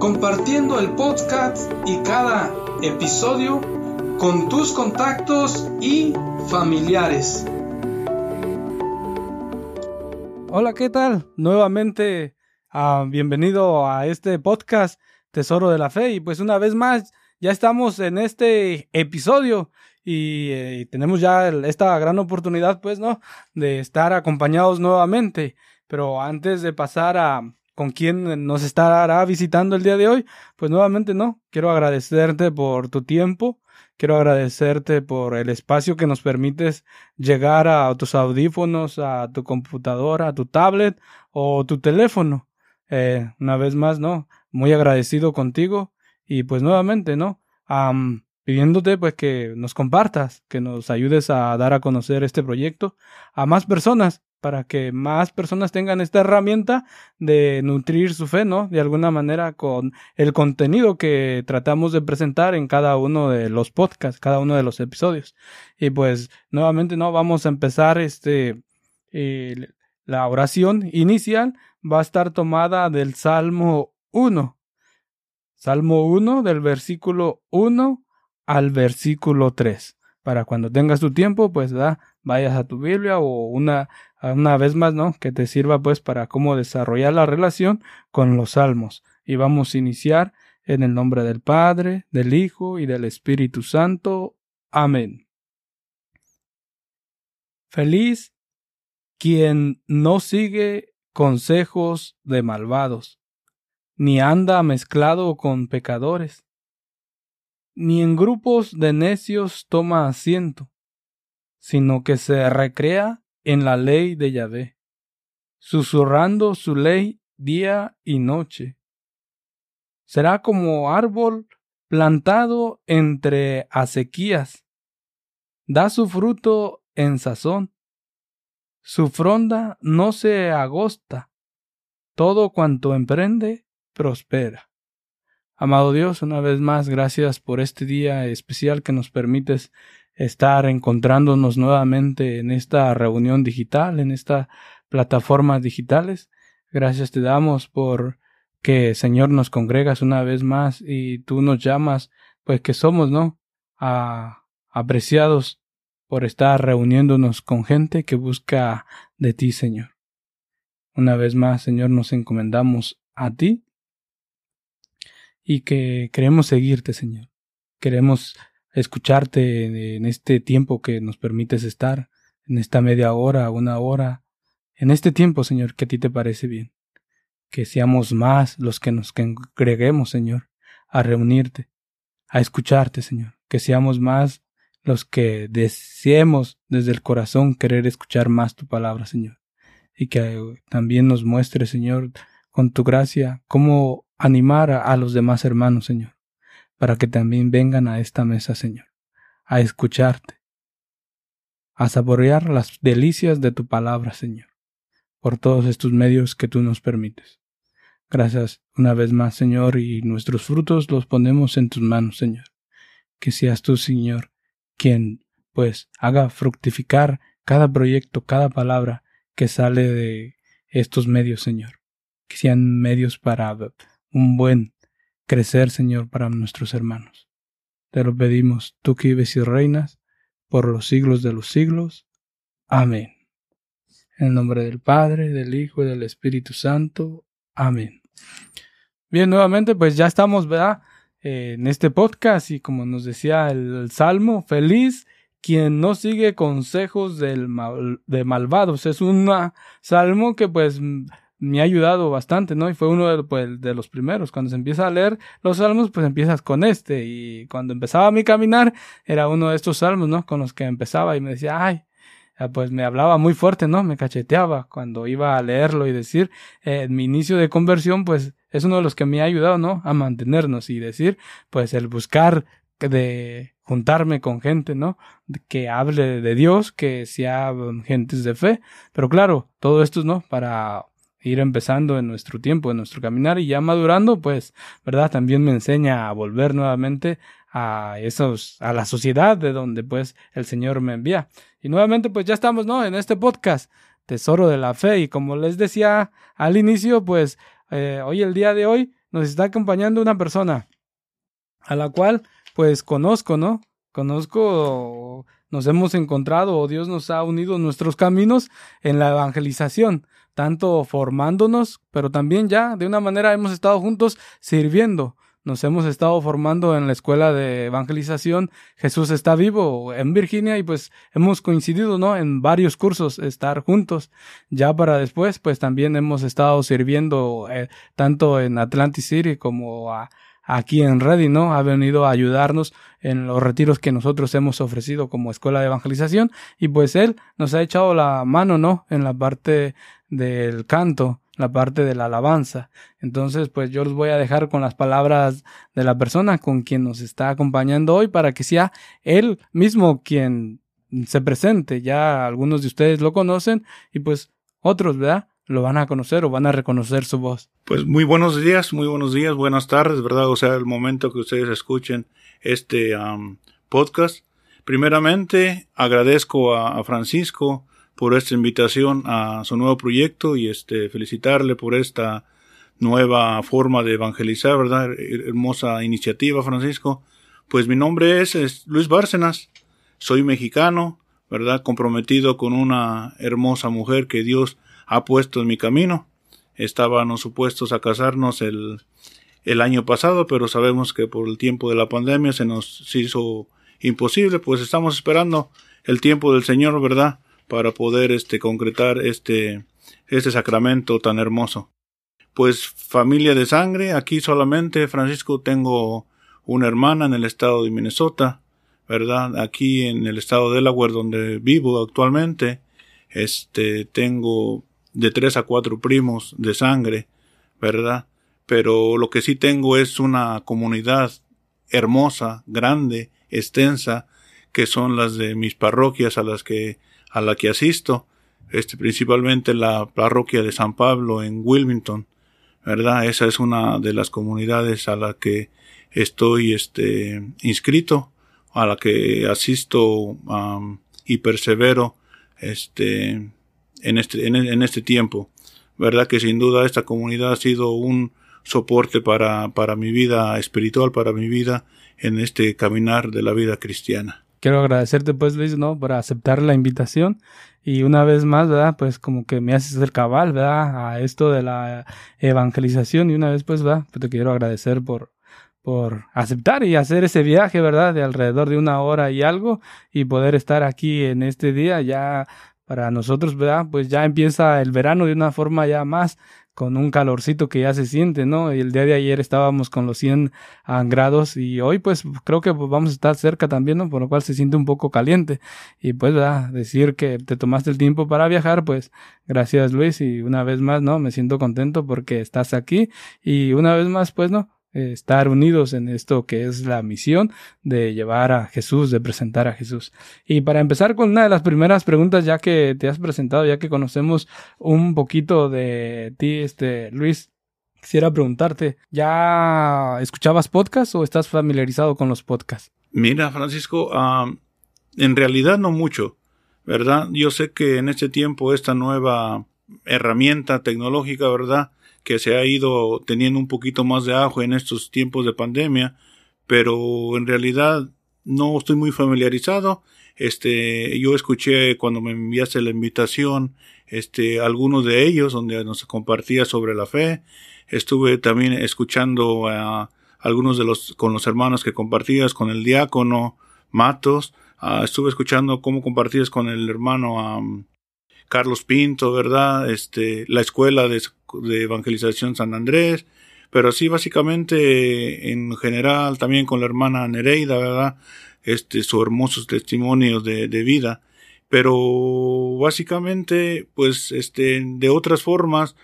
compartiendo el podcast y cada episodio con tus contactos y familiares. Hola, ¿qué tal? Nuevamente, ah, bienvenido a este podcast Tesoro de la Fe y pues una vez más ya estamos en este episodio y, eh, tenemos ya esta gran oportunidad pues, ¿no? De estar acompañados nuevamente. Pero antes de pasar a con quién nos estará visitando el día de hoy, pues nuevamente no, quiero agradecerte por tu tiempo, quiero agradecerte por el espacio que nos permites llegar a tus audífonos, a tu computadora, a tu tablet o tu teléfono. Eh, una vez más, ¿no? Muy agradecido contigo y pues nuevamente, ¿no? pidiéndote pues que nos compartas, que nos ayudes a dar a conocer este proyecto a más personas para que más personas tengan esta herramienta de nutrir su fe, ¿no? De alguna manera con el contenido que tratamos de presentar en cada uno de los podcasts, cada uno de los episodios. Y pues nuevamente, ¿no? Vamos a empezar este, la oración inicial va a estar tomada del Salmo 1. Salmo 1 del versículo 1 al versículo 3. Para cuando tengas tu tiempo, pues da, vayas a tu Biblia o una una vez más, ¿no? Que te sirva pues para cómo desarrollar la relación con los salmos. Y vamos a iniciar en el nombre del Padre, del Hijo y del Espíritu Santo. Amén. Feliz quien no sigue consejos de malvados, ni anda mezclado con pecadores, ni en grupos de necios toma asiento, sino que se recrea en la ley de Yahvé, susurrando su ley día y noche. Será como árbol plantado entre acequias, da su fruto en sazón, su fronda no se agosta, todo cuanto emprende prospera. Amado Dios, una vez más, gracias por este día especial que nos permites estar encontrándonos nuevamente en esta reunión digital, en estas plataformas digitales. Gracias te damos por que Señor nos congregas una vez más y tú nos llamas, pues que somos, ¿no? apreciados por estar reuniéndonos con gente que busca de ti, Señor. Una vez más, Señor, nos encomendamos a ti y que queremos seguirte, Señor. Queremos escucharte en este tiempo que nos permites estar, en esta media hora, una hora, en este tiempo, Señor, que a ti te parece bien. Que seamos más los que nos congreguemos, Señor, a reunirte, a escucharte, Señor. Que seamos más los que deseemos desde el corazón querer escuchar más tu palabra, Señor. Y que también nos muestre, Señor, con tu gracia, cómo animar a los demás hermanos, Señor para que también vengan a esta mesa, Señor, a escucharte, a saborear las delicias de tu palabra, Señor, por todos estos medios que tú nos permites. Gracias una vez más, Señor, y nuestros frutos los ponemos en tus manos, Señor. Que seas tú, Señor, quien, pues, haga fructificar cada proyecto, cada palabra que sale de estos medios, Señor. Que sean medios para un buen crecer, Señor, para nuestros hermanos. Te lo pedimos, tú que vives y reinas, por los siglos de los siglos. Amén. En el nombre del Padre, del Hijo y del Espíritu Santo. Amén. Bien, nuevamente, pues ya estamos, ¿verdad? eh, en este podcast y como nos decía el, Salmo, feliz quien no sigue consejos del de malvados. Es un salmo que pues me ha ayudado bastante, ¿no? Y fue uno de, pues, de los primeros. Cuando se empieza a leer los salmos, pues empiezas con este. Y cuando empezaba mi caminar, era uno de estos salmos, ¿no? Con los que empezaba y me decía, ay, pues me hablaba muy fuerte, ¿no? Me cacheteaba cuando iba a leerlo y decir, eh, mi inicio de conversión, pues es uno de los que me ha ayudado, ¿no? A mantenernos y decir, pues el buscar de juntarme con gente, ¿no? Que hable de Dios, que sea gentes de fe. Pero claro, todo esto, ¿no? Para ir empezando en nuestro tiempo, en nuestro caminar y ya madurando, pues, ¿verdad? También me enseña a volver nuevamente a esos, a la sociedad de donde pues el Señor me envía. Y nuevamente pues ya estamos, ¿no? En este podcast, Tesoro de la Fe. Y como les decía al inicio, pues eh, hoy, el día de hoy, nos está acompañando una persona a la cual pues conozco, ¿no? Conozco, nos hemos encontrado o Dios nos ha unido nuestros caminos en la evangelización tanto formándonos, pero también ya de una manera hemos estado juntos sirviendo. Nos hemos estado formando en la escuela de evangelización Jesús está vivo en Virginia y pues hemos coincidido, ¿no? En varios cursos estar juntos. Ya para después pues también hemos estado sirviendo eh, tanto en Atlantic City como a, aquí en Ready, ¿no? Ha venido a ayudarnos en los retiros que nosotros hemos ofrecido como escuela de evangelización y pues él nos ha echado la mano, ¿no? En la parte del canto, la parte de la alabanza. Entonces, pues yo los voy a dejar con las palabras de la persona con quien nos está acompañando hoy para que sea él mismo quien se presente. Ya algunos de ustedes lo conocen y pues otros, ¿verdad? Lo van a conocer o van a reconocer su voz. Pues muy buenos días, muy buenos días, buenas tardes, ¿verdad? O sea, el momento que ustedes escuchen este podcast. Primeramente, agradezco a Francisco por esta invitación a su nuevo proyecto y este felicitarle por esta nueva forma de evangelizar, ¿verdad? Hermosa iniciativa, Francisco. Pues mi nombre es, Luis Bárcenas, soy mexicano, ¿verdad? Comprometido con una hermosa mujer que Dios ha puesto en mi camino. Estábamos supuestos a casarnos el, el año pasado, pero sabemos que por el tiempo de la pandemia se nos hizo imposible, pues estamos esperando el tiempo del Señor, ¿verdad? para poder este, concretar este, este sacramento tan hermoso. Pues familia de sangre, aquí solamente, Francisco, tengo una hermana en el estado de Minnesota, ¿verdad? Aquí en el estado de Delaware, donde vivo actualmente, este, tengo de tres a cuatro primos de sangre, ¿verdad? Pero lo que sí tengo es una comunidad hermosa, grande, extensa, que son las de mis parroquias a las que a la que asisto, este, principalmente la parroquia de San Pablo en Wilmington, ¿verdad? Esa es una de las comunidades a la que estoy, este, inscrito, a la que asisto y persevero, este, en este, en, este tiempo. ¿Verdad? Que sin duda esta comunidad ha sido un soporte para, para mi vida espiritual, para mi vida en este caminar de la vida cristiana quiero agradecerte pues Luis, ¿no? Por aceptar la invitación y una vez más, ¿verdad? Pues como que me haces el cabal, ¿verdad? A esto de la evangelización y una vez pues, ¿verdad? Pues te quiero agradecer por, por aceptar y hacer ese viaje, ¿verdad? De alrededor de una hora y algo y poder estar aquí en este día ya para nosotros, ¿verdad? Pues ya empieza el verano de una forma ya más con un calorcito que ya se siente, ¿no? Y el día de ayer estábamos con los 100 ah, grados y hoy pues creo que vamos a estar cerca también, ¿no? Por lo cual se siente un poco caliente. Y pues, ¿verdad? Decir que te tomaste el tiempo para viajar, pues gracias Luis y una vez más, ¿no? Me siento contento porque estás aquí y una vez más, pues, ¿no? Estar unidos en esto que es la misión de llevar a Jesús, de presentar a Jesús. Y para empezar con una de las primeras preguntas, ya que te has presentado, ya que conocemos un poquito de ti, este Luis, quisiera preguntarte, ¿ya escuchabas podcast o estás familiarizado con los podcasts? Mira, Francisco, en realidad no mucho, ¿verdad? Yo sé que en este tiempo esta nueva herramienta tecnológica, ¿verdad? Que se ha ido teniendo un poquito más de ajo en estos tiempos de pandemia, pero en realidad no estoy muy familiarizado. Este, yo escuché cuando me enviaste la invitación, este, algunos de ellos donde nos compartía sobre la fe. Estuve también escuchando a, algunos de los, con los hermanos que compartías, con el diácono Matos, ah, estuve escuchando cómo compartías con el hermano Carlos Pinto, ¿verdad? Este, la escuela de, evangelización San Andrés, pero sí básicamente en general también con la hermana Nereida, ¿verdad? Este, sus hermosos testimonios de, vida, pero básicamente, pues, este, de otras formas,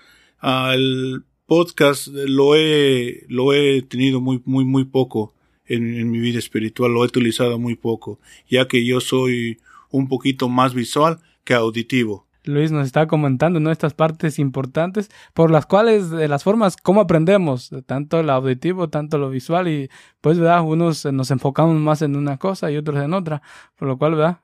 el podcast lo he, lo he tenido muy, muy, muy poco en mi vida espiritual, lo he utilizado muy poco, ya que yo soy un poquito más visual que auditivo. Luis nos está comentando, ¿no? Estas partes importantes por las cuales, de las formas, cómo aprendemos, tanto el auditivo, tanto lo visual y pues, ¿verdad? Unos nos enfocamos más en una cosa y otros en otra, por lo cual, ¿verdad?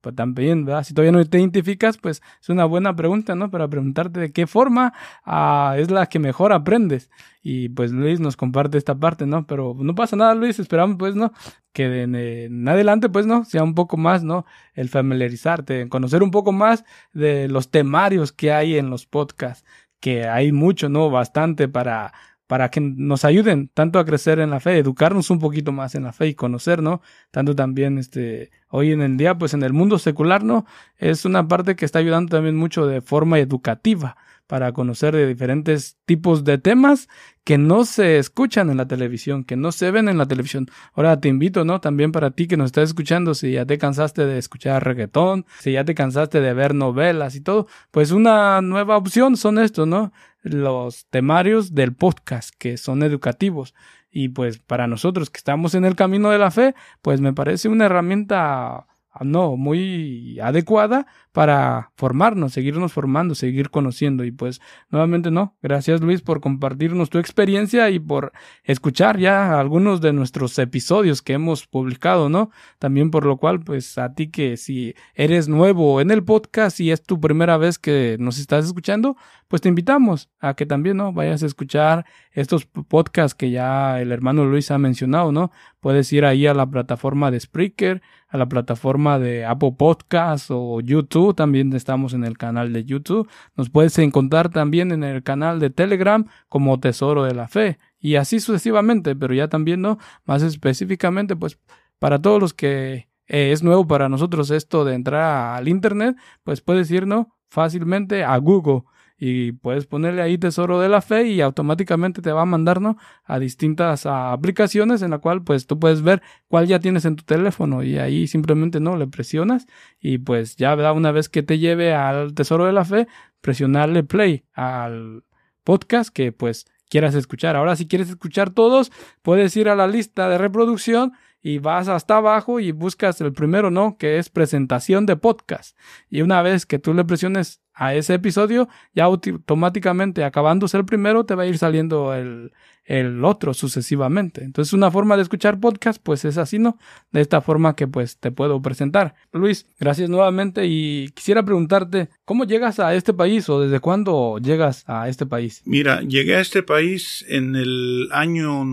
Pues también. Si todavía no te identificas, pues es una buena pregunta, ¿no? Para preguntarte de qué forma ah, es la que mejor aprendes. Y pues Luis nos comparte esta parte, ¿no? Pero no pasa nada, Luis, esperamos pues, ¿no? Que en, adelante, pues, ¿no? Sea un poco más, ¿no? El familiarizarte, conocer un poco más de los temarios que hay en los podcasts, que hay mucho, ¿no? Bastante para para que nos ayuden tanto a crecer en la fe, educarnos un poquito más en la fe y conocer, ¿no? Tanto también, este, hoy en el día, pues en el mundo secular, ¿no? Es una parte que está ayudando también mucho de forma educativa para conocer de diferentes tipos de temas que no se escuchan en la televisión, que no se ven en la televisión. Ahora te invito, ¿no? También para ti que nos estás escuchando, si ya te cansaste de escuchar reggaetón, si ya te cansaste de ver novelas y todo, pues una nueva opción son estos, ¿no? Los temarios del podcast que son educativos. Y pues para nosotros que estamos en el camino de la fe, pues me parece una herramienta Ah, no muy adecuada para formarnos, seguirnos formando, seguir conociendo. Y pues nuevamente no, gracias Luis por compartirnos tu experiencia y por escuchar ya algunos de nuestros episodios que hemos publicado, ¿no? También por lo cual, pues a ti que si eres nuevo en el podcast y es tu primera vez que nos estás escuchando, pues te invitamos a que también, ¿no? Vayas a escuchar estos podcasts que ya el hermano Luis ha mencionado, ¿no? Puedes ir ahí a la plataforma de Spreaker, a la plataforma de Apple Podcasts o YouTube. También estamos en el canal de YouTube. Nos puedes encontrar también en el canal de Telegram como Tesoro de la Fe. Y así sucesivamente, pero ya también, ¿no? Más específicamente, pues para todos los que eh, es nuevo para nosotros esto de entrar al Internet, pues puedes ir, ¿no? Fácilmente a Google y puedes ponerle ahí tesoro de la fe y automáticamente te va a mandar ¿no? a distintas aplicaciones en la cual pues tú puedes ver cuál ya tienes en tu teléfono y ahí simplemente no le presionas y pues ya ¿verdad? una vez que te lleve al tesoro de la fe presionarle play al podcast que pues quieras escuchar. Ahora si quieres escuchar todos puedes ir a la lista de reproducción y vas hasta abajo y buscas el primero, ¿no? Que es presentación de podcast. Y una vez que tú le presiones a ese episodio, ya automáticamente acabándose el primero te va a ir saliendo el, el otro sucesivamente. Entonces una forma de escuchar podcast pues es así, ¿no? De esta forma que pues te puedo presentar. Luis, gracias nuevamente y quisiera preguntarte, ¿cómo llegas a este país o desde cuándo llegas a este país? Mira, llegué a este país en el año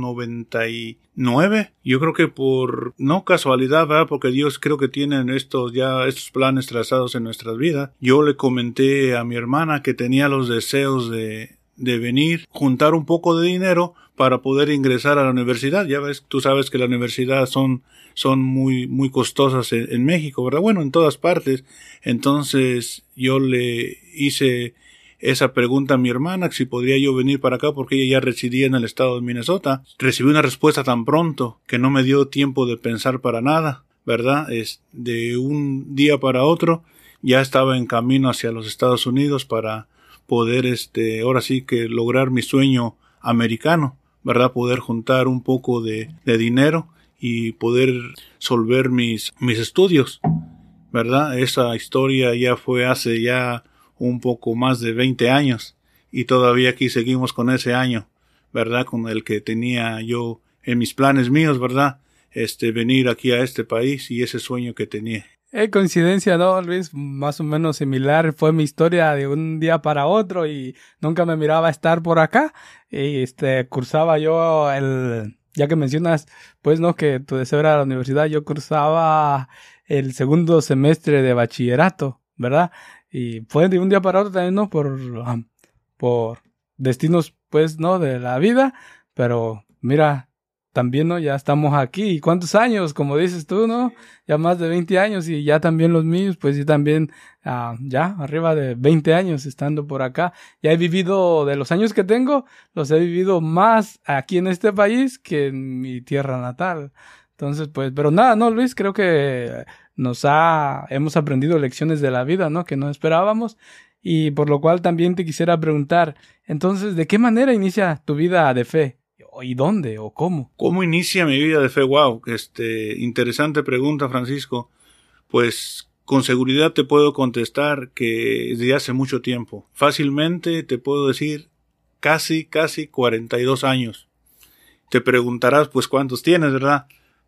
99. Yo creo que por no casualidad, ¿verdad? Porque Dios creo que tiene estos ya estos planes trazados en nuestras vidas. Yo le comenté a mi hermana que tenía los deseos de de venir, juntar un poco de dinero para poder ingresar a la universidad. Ya ves, tú sabes que la universidad son, son muy, muy costosas en, México, ¿verdad? Bueno, en todas partes. Entonces yo le hice esa pregunta a mi hermana, si podría yo venir para acá porque ella ya residía en el estado de Minnesota. Recibí una respuesta tan pronto que no me dio tiempo de pensar para nada, ¿verdad? Es de un día para otro ya estaba en camino hacia los Estados Unidos para poder este ahora sí que lograr mi sueño americano, ¿verdad? Poder juntar un poco de, de dinero y poder solver mis, mis estudios, ¿verdad? Esa historia ya fue hace ya un poco más de 20 años y todavía aquí seguimos con ese año, ¿verdad? Con el que tenía yo en mis planes míos, ¿verdad? Este, venir aquí a este país y ese sueño que tenía. Eh, coincidencia, ¿no, Luis? Más o menos similar fue mi historia de un día para otro y nunca me miraba estar por acá. Y este, cursaba yo el, ya que mencionas, pues, ¿no? Que tu deseo era la universidad, yo cursaba el segundo semestre de bachillerato, ¿verdad? Y fue de un día para otro también, ¿no? Por, por destinos, pues, ¿no? De la vida. Pero, mira, también, ¿no? Ya estamos aquí. ¿Y cuántos años? Como dices tú, ¿no? Ya más de 20 años y ya también los míos, pues yo también, ah, ya arriba de 20 años estando por acá. Ya he vivido, de los años que tengo, los he vivido más aquí en este país que en mi tierra natal. Entonces, pues, pero nada, ¿no, Luis? Creo que nos ha, hemos aprendido lecciones de la vida, ¿no? Que no esperábamos. Y por lo cual también te quisiera preguntar, entonces, ¿de qué manera inicia tu vida de fe? ¿Y dónde o cómo? ¿Cómo inicia mi vida de fe? Wow, este, interesante pregunta, Francisco. Pues con seguridad te puedo contestar que desde hace mucho tiempo. Fácilmente te puedo decir casi, casi 42 años. Te preguntarás, pues, ¿cuántos tienes, verdad?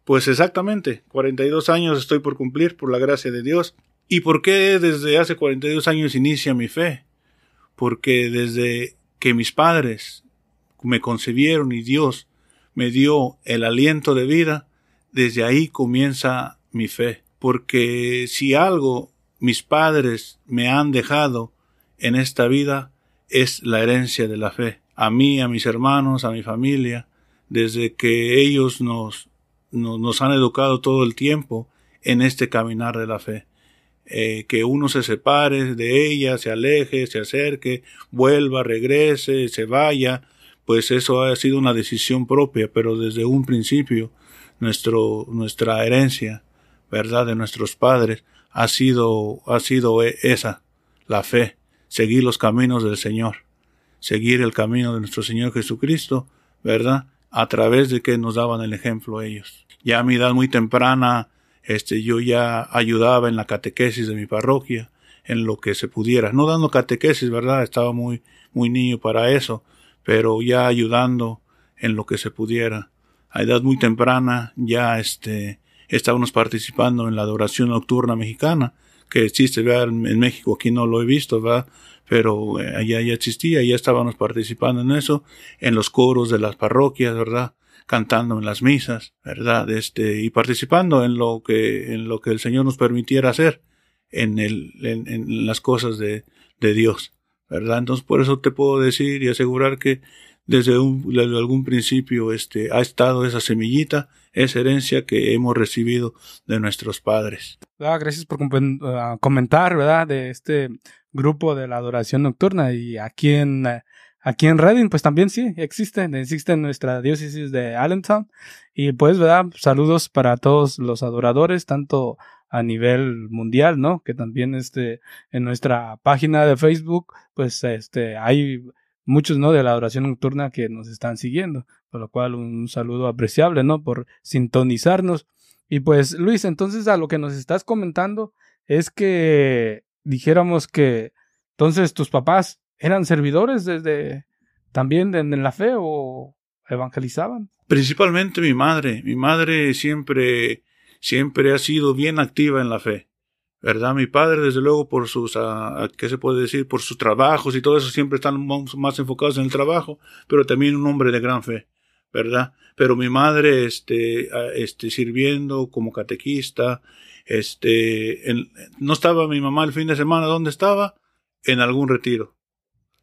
Pues exactamente, 42 años estoy por cumplir por la gracia de Dios. ¿Y por qué desde hace 42 años inicia mi fe? Porque desde que mis padres me concebieron y Dios me dio el aliento de vida, desde ahí comienza mi fe. Porque si algo mis padres me han dejado en esta vida es la herencia de la fe. A mí, a mis hermanos, a mi familia, desde que ellos nos, nos, han educado todo el tiempo en este caminar de la fe. Eh, que uno se separe de ella, se aleje, se acerque, vuelva, regrese, se vaya, pues eso ha sido una decisión propia, pero desde un principio nuestro, nuestra herencia, verdad, de nuestros padres ha sido, ha sido e, esa, la fe, seguir los caminos del Señor, seguir el camino de nuestro Señor Jesucristo, verdad, a través de que nos daban el ejemplo ellos. Ya a mi edad muy temprana, este, yo ya ayudaba en la catequesis de mi parroquia, en lo que se pudiera, no dando catequesis, verdad, estaba muy, muy niño para eso, pero ya ayudando en lo que se pudiera. A edad muy temprana ya este, estábamos participando en la adoración nocturna mexicana, que existe en México, aquí no lo he visto, ¿verdad? Pero eh, allá ya existía, ya estábamos participando en eso, en los coros de las parroquias, ¿verdad? cantando en las misas, ¿verdad? Este, y participando en lo que, en lo que el Señor nos permitiera hacer, en el, en, las cosas de, de Dios. ¿verdad? Entonces por eso te puedo decir y asegurar que desde, un, desde algún principio este, ha estado esa semillita, esa herencia que hemos recibido de nuestros padres. Ah, gracias por ah, comentar, ¿verdad? De este grupo de la adoración nocturna y aquí en, aquí en Reading, pues también sí, existen, existe nuestra diócesis de Allentown y pues, ¿verdad? Saludos para todos los adoradores, tanto a nivel mundial, ¿no? Que también este, en nuestra página de Facebook, pues este, hay muchos, ¿no? De la oración nocturna que nos están siguiendo, por lo cual un saludo apreciable, ¿no? Por sintonizarnos. Y pues, Luis, entonces a lo que nos estás comentando es que dijéramos que entonces tus papás eran servidores desde también en la fe o evangelizaban. Principalmente mi madre. Mi madre siempre siempre ha sido bien activa en la fe. ¿Verdad? Mi padre, desde luego, por sus, uh, ¿qué se puede decir? Por sus trabajos y todo eso, siempre están más enfocados en el trabajo, pero también un hombre de gran fe, ¿verdad? Pero mi madre, este, este, sirviendo como catequista, este, no estaba mi mamá el fin de semana, ¿dónde estaba? En algún retiro,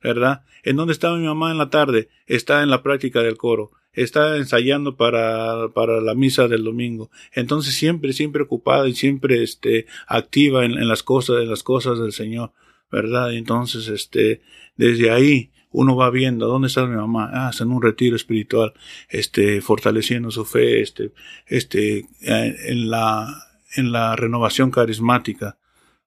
¿verdad? ¿En dónde estaba mi mamá en la tarde? Está en la práctica del coro está ensayando para, para la misa del domingo. Entonces siempre, siempre ocupada y siempre este, activa en, las cosas, en las cosas del Señor, ¿verdad? Entonces, este, desde ahí uno va viendo dónde está mi mamá, ah, en un retiro espiritual, este, fortaleciendo su fe, este, este, eh, en la, en la renovación carismática,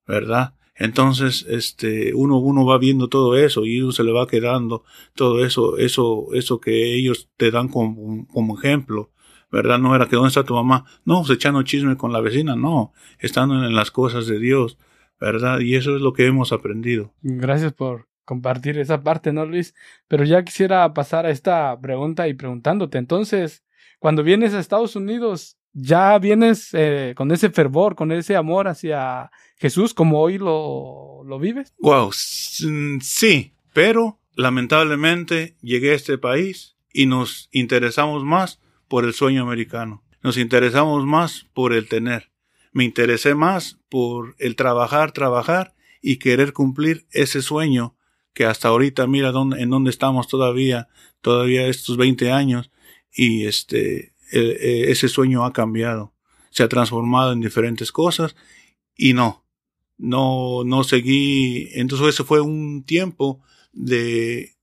¿verdad? Entonces, este, uno, uno va viendo todo eso y uno se le va quedando todo eso, eso, eso que ellos te dan como, ejemplo. ¿Verdad? No era que dónde está tu mamá. No, pues echando chisme con la vecina. No, estando en las cosas de Dios. ¿Verdad? Y eso es lo que hemos aprendido. Gracias por compartir esa parte, ¿no, Luis? Pero ya quisiera pasar a esta pregunta y preguntándote, entonces, cuando vienes a Estados Unidos, ¿ya vienes eh, con ese fervor, con ese amor hacia Jesús como hoy lo, lo vives? Wow, sí, pero lamentablemente llegué a este país y nos interesamos más por el sueño americano. Nos interesamos más por el tener. Me interesé más por el trabajar, trabajar y querer cumplir ese sueño que hasta ahorita mira dónde, en dónde estamos todavía, todavía estos 20 años y este, eh, ese sueño ha cambiado, se ha transformado en diferentes cosas y no, no, no seguí. Entonces ese fue un tiempo de,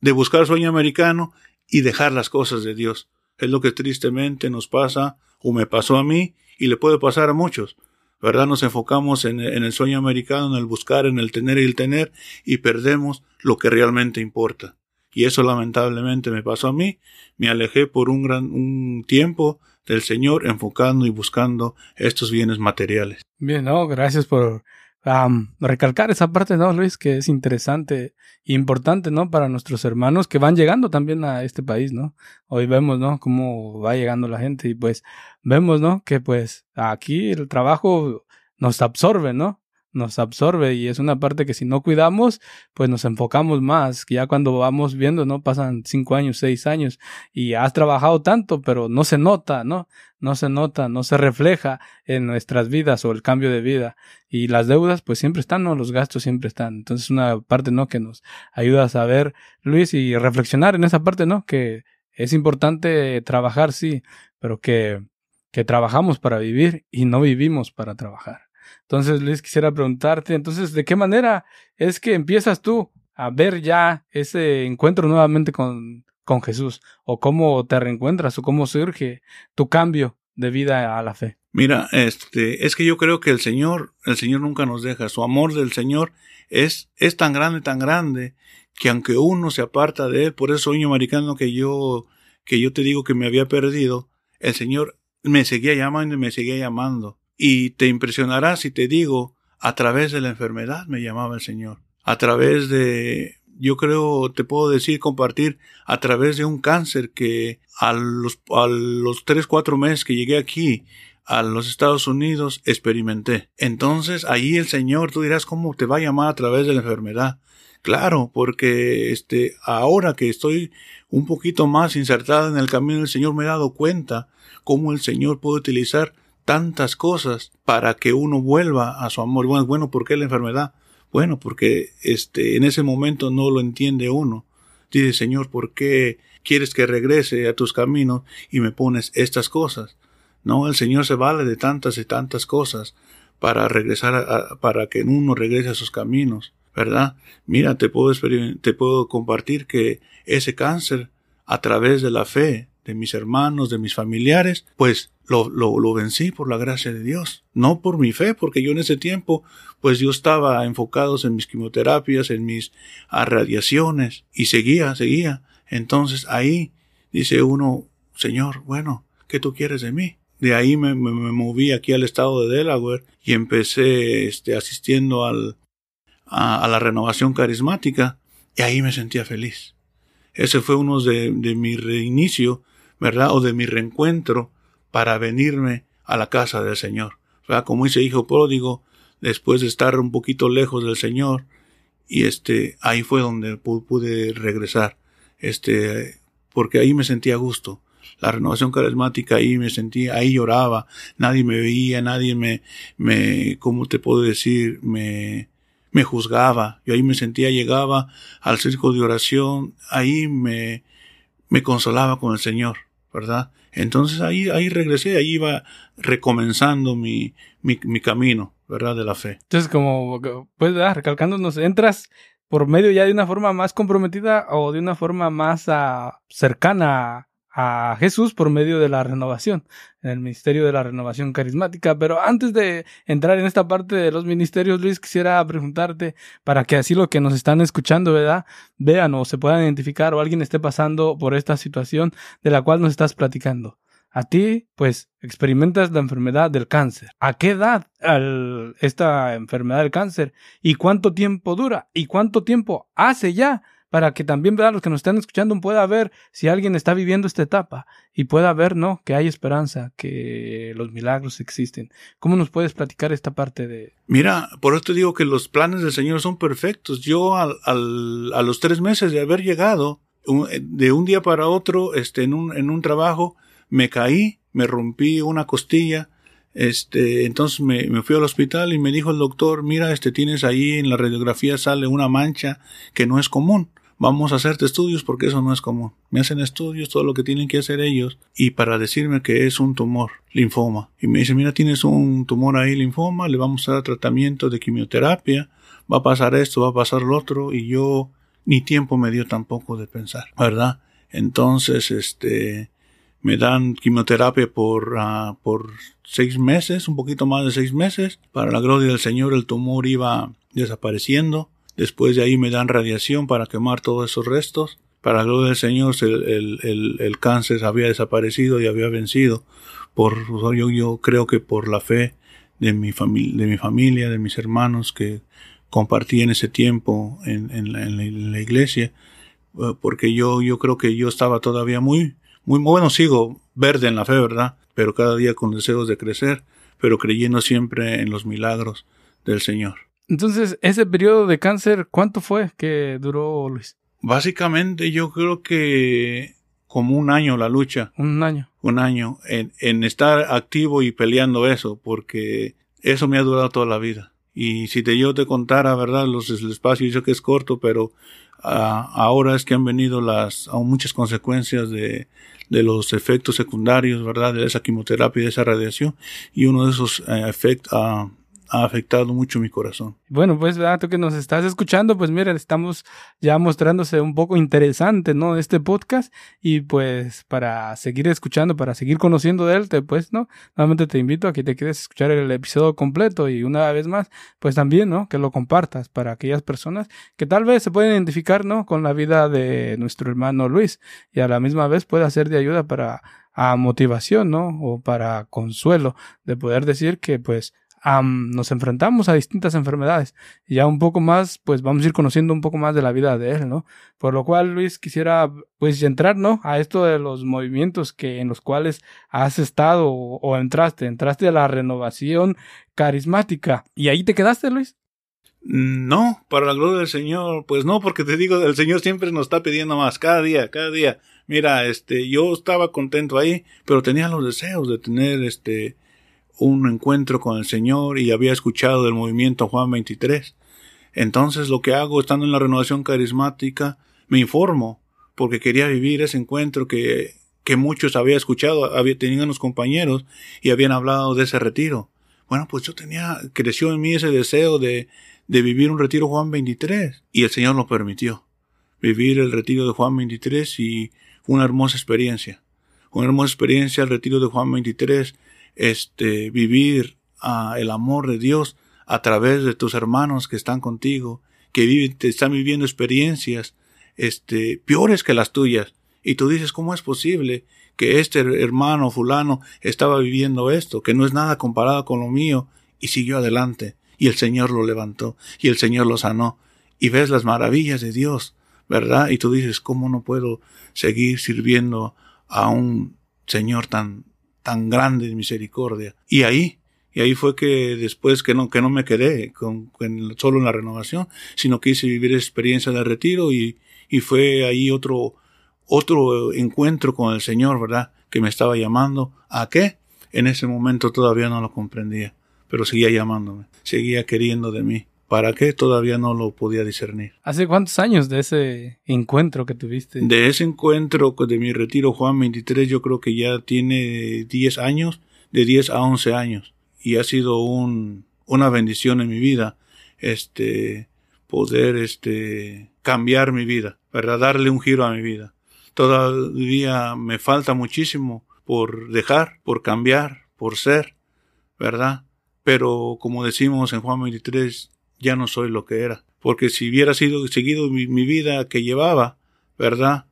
de buscar el sueño americano y dejar las cosas de Dios. Es lo que tristemente nos pasa o me pasó a mí y le puede pasar a muchos. ¿Verdad? Nos enfocamos en, en el sueño americano, en el buscar, en el tener y el tener y perdemos lo que realmente importa. Y eso lamentablemente me pasó a mí. Me alejé por un gran un tiempo del Señor enfocando y buscando estos bienes materiales. Bien, no, gracias por recalcar esa parte, ¿no, Luis? Que es interesante e importante, ¿no? Para nuestros hermanos que van llegando también a este país, ¿no? Hoy vemos, ¿no? Cómo va llegando la gente y pues vemos, ¿no? Que pues aquí el trabajo nos absorbe, ¿no? Nos absorbe y es una parte que si no cuidamos, pues nos enfocamos más. Ya cuando vamos viendo, ¿no? Pasan cinco años, seis años y has trabajado tanto, pero no se nota, ¿no? No se nota, no se refleja en nuestras vidas o el cambio de vida. Y las deudas, pues siempre están, ¿no? Los gastos siempre están. Entonces, una parte, ¿no? Que nos ayuda a saber, Luis, y reflexionar en esa parte, ¿no? Que es importante trabajar, sí, pero que, que trabajamos para vivir y no vivimos para trabajar. Entonces, Luis, quisiera preguntarte, entonces, ¿de qué manera es que empiezas tú a ver ya ese encuentro nuevamente con, con Jesús? ¿O cómo te reencuentras? ¿O cómo surge tu cambio de vida a la fe? Mira, este, es que yo creo que el Señor, el Señor nunca nos deja. Su amor del Señor es, es tan grande, tan grande, que aunque uno se aparta de Él, por eso sueño americano que yo, que yo te digo que me había perdido, el Señor me seguía llamando y me seguía llamando. Y te impresionará si te digo, a través de la enfermedad me llamaba el Señor. A través de, yo creo, te puedo decir, compartir, a través de un cáncer que a los, a los tres, cuatro meses que llegué aquí, a los Estados Unidos, experimenté. Entonces, ahí el Señor, tú dirás, ¿cómo te va a llamar a través de la enfermedad? Claro, porque este, ahora que estoy un poquito más insertada en el camino del Señor, me he dado cuenta cómo el Señor puede utilizar tantas cosas para que uno vuelva a su amor. Bueno, bueno, ¿por qué la enfermedad? Bueno, porque este, en ese momento no lo entiende uno. Dice, Señor, ¿por qué quieres que regrese a tus caminos y me pones estas cosas? No, el Señor se vale de tantas y tantas cosas para regresar, a, para que uno regrese a sus caminos, ¿verdad? Mira, te puedo, te puedo compartir que ese cáncer, a través de la fe de mis hermanos, de mis familiares, pues lo, lo, lo, vencí por la gracia de Dios, no por mi fe, porque yo en ese tiempo, pues yo estaba enfocado en mis quimioterapias, en mis radiaciones, y seguía, seguía. Entonces ahí dice uno, Señor, bueno, ¿qué tú quieres de mí? De ahí me, me, moví aquí al estado de Delaware y empecé este, asistiendo al, a, a, la renovación carismática y ahí me sentía feliz. Ese fue uno de, de mi reinicio, ¿verdad? O de mi reencuentro para venirme a la casa del Señor. ¿verdad? Como ese hijo pródigo, después de estar un poquito lejos del Señor, y este, ahí fue donde pude regresar, este, porque ahí me sentía a gusto. La renovación carismática ahí me sentía, ahí lloraba, nadie me veía, nadie me, me, ¿cómo te puedo decir? Me, me juzgaba. Yo ahí me sentía, llegaba al circo de oración, ahí me, me consolaba con el Señor, ¿verdad? Entonces ahí, ahí regresé, ahí iba recomenzando mi, mi, mi camino, ¿verdad? De la fe. Entonces, como, pues, recalcándonos, entras por medio ya de una forma más comprometida o de una forma más uh, cercana a Jesús por medio de la renovación, en el ministerio de la renovación carismática. Pero antes de entrar en esta parte de los ministerios, Luis, quisiera preguntarte para que así lo que nos están escuchando, ¿verdad? Vean o se puedan identificar o alguien esté pasando por esta situación de la cual nos estás platicando. A ti, pues, experimentas la enfermedad del cáncer. ¿A qué edad esta enfermedad del cáncer? ¿Y cuánto tiempo dura? ¿Y cuánto tiempo hace ya para que también ¿verdad? los que nos están escuchando pueda ver si alguien está viviendo esta etapa y pueda ver, ¿no? Que hay esperanza, que los milagros existen. ¿Cómo nos puedes platicar esta parte de... Mira, por eso te digo que los planes del Señor son perfectos. Yo al, al, a los tres meses de haber llegado, de un día para otro, este, en un, en un trabajo, me caí, me rompí una costilla, este, entonces me, fui al hospital y me dijo el doctor, mira, este tienes ahí en la radiografía sale una mancha que no es común vamos a hacerte estudios porque eso no es común. Me hacen estudios, todo lo que tienen que hacer ellos, y para decirme que es un tumor, linfoma. Y me dice, mira, tienes un tumor ahí, linfoma, le vamos a dar tratamiento de quimioterapia, va a pasar esto, va a pasar lo otro, y yo ni tiempo me dio tampoco de pensar, ¿verdad? Entonces, este, me dan quimioterapia por, uh, por seis meses, un poquito más de seis meses. Para la gloria del Señor, el tumor iba desapareciendo. Después de ahí me dan radiación para quemar todos esos restos. Para la gloria del Señor, el, el, el, cáncer había desaparecido y había vencido. Por, yo, yo creo que por la fe de mi, de mi familia, de mis hermanos que compartí en ese tiempo en, en, la, en la, iglesia, eh, porque yo, yo creo que yo estaba todavía muy, muy bueno, sigo verde en la fe, ¿verdad? Pero cada día con deseos de crecer, pero creyendo siempre en los milagros del Señor. Entonces, ese periodo de cáncer, ¿cuánto fue que duró, Luis? Básicamente yo creo que como un año la lucha. Un año. Un año en, en estar activo y peleando eso, porque eso me ha durado toda la vida. Y si te, yo te contara, ¿verdad? Los, el espacio dice que es corto, pero ahora es que han venido las, muchas consecuencias de, de los efectos secundarios, ¿verdad? De esa quimioterapia y de esa radiación. Y uno de esos eh, efectos, uh, ha afectado mucho mi corazón. Bueno, pues, ¿verdad? tú que nos estás escuchando, pues mira, estamos ya mostrándose un poco interesante, ¿no? Este podcast y pues para seguir escuchando, para seguir conociendo de él, te, pues, ¿no? Nuevamente te invito a que te quieres escuchar el episodio completo y una vez más, pues también, ¿no? Que lo compartas para aquellas personas que tal vez se pueden identificar, ¿no? Con la vida de nuestro hermano Luis y a la misma vez pueda ser de ayuda para a motivación, ¿no? O para consuelo de poder decir que pues nos enfrentamos a distintas enfermedades y ya un poco más, pues vamos a ir conociendo un poco más de la vida de él, ¿no? Por lo cual, Luis, quisiera pues entrar, ¿no? A esto de los movimientos que en los cuales has estado o, o entraste, entraste a la renovación carismática y ahí te quedaste, Luis. No, para la gloria del Señor, pues no, porque te digo, el Señor siempre nos está pidiendo más, cada día, cada día. Mira, este, yo estaba contento ahí, pero tenía los deseos de tener, este, un encuentro con el Señor y había escuchado del movimiento Juan 23. Entonces lo que hago estando en la renovación carismática, me informo, porque quería vivir ese encuentro que, que muchos había escuchado, había tenido unos compañeros y habían hablado de ese retiro. Bueno, pues yo tenía, creció en mí ese deseo de, de vivir un retiro Juan 23 y el Señor lo permitió. Vivir el retiro de Juan 23 y fue una hermosa experiencia. Una hermosa experiencia el retiro de Juan 23 este, vivir uh, el amor de Dios a través de tus hermanos que están contigo, que viven, te están viviendo experiencias, este, peores que las tuyas. Y tú dices, ¿cómo es posible que este hermano fulano estaba viviendo esto, que no es nada comparado con lo mío, y siguió adelante, y el Señor lo levantó, y el Señor lo sanó, y ves las maravillas de Dios, ¿verdad? Y tú dices, ¿cómo no puedo seguir sirviendo a un Señor tan, tan grande de misericordia. Y ahí, y ahí fue que después que no, que no me quedé con, solo en la renovación, sino que hice vivir experiencia de retiro y, y fue ahí otro, otro encuentro con el Señor, ¿verdad? Que me estaba llamando. ¿A qué? En ese momento todavía no lo comprendía, pero seguía llamándome, seguía queriendo de mí. ¿Para qué? Todavía no lo podía discernir. ¿Hace cuántos años de ese encuentro que tuviste? De ese encuentro de mi retiro Juan 23 yo creo que ya tiene 10 años, de 10 a 11 años. Y ha sido un, una bendición en mi vida, este, poder, este, cambiar mi vida, ¿verdad? Darle un giro a mi vida. Todavía me falta muchísimo por dejar, por cambiar, por ser, ¿verdad? Pero como decimos en Juan 23, ya no soy lo que era. Porque si hubiera sido seguido mi, vida que llevaba, ¿verdad?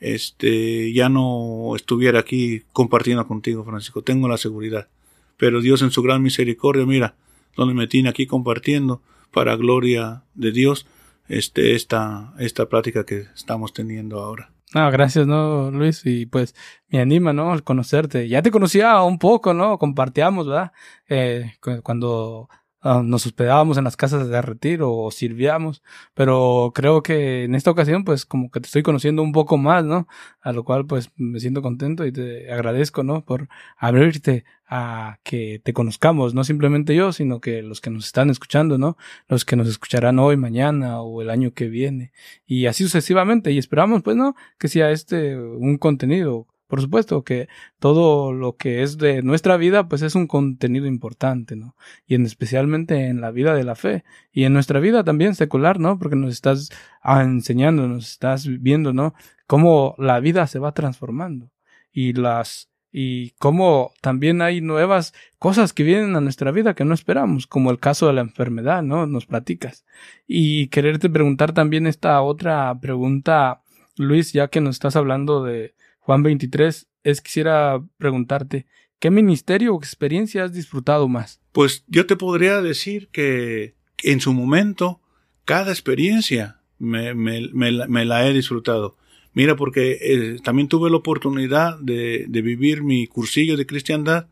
Este, ya no estuviera aquí compartiendo contigo, Francisco. Tengo la seguridad. Pero Dios en su gran misericordia, mira, donde me tiene aquí compartiendo para gloria de Dios, este, esta, esta plática que estamos teniendo ahora. No, gracias, ¿no, Luis? Y pues me anima, ¿no? Al conocerte. Ya te conocía un poco, ¿no? Compartíamos, ¿verdad? Eh, cuando Ah, nos hospedábamos en las casas de retiro o sirviamos, pero creo que en esta ocasión pues como que te estoy conociendo un poco más, ¿no? A lo cual pues me siento contento y te agradezco, ¿no? Por abrirte a que te conozcamos, no simplemente yo, sino que los que nos están escuchando, ¿no? Los que nos escucharán hoy, mañana o el año que viene y así sucesivamente y esperamos pues, ¿no? Que sea este un contenido por supuesto que todo lo que es de nuestra vida, pues es un contenido importante, ¿no? Y en especialmente en la vida de la fe y en nuestra vida también secular, ¿no? Porque nos estás ah, enseñando, nos estás viendo, ¿no? Cómo la vida se va transformando y las y cómo también hay nuevas cosas que vienen a nuestra vida que no esperamos, como el caso de la enfermedad, ¿no? Nos platicas. Y quererte preguntar también esta otra pregunta, Luis, ya que nos estás hablando de, Juan 23, es quisiera preguntarte, ¿qué ministerio o experiencia has disfrutado más? Pues yo te podría decir que en su momento, cada experiencia me, la, he disfrutado. Mira, porque eh, también tuve la oportunidad de, vivir mi cursillo de cristiandad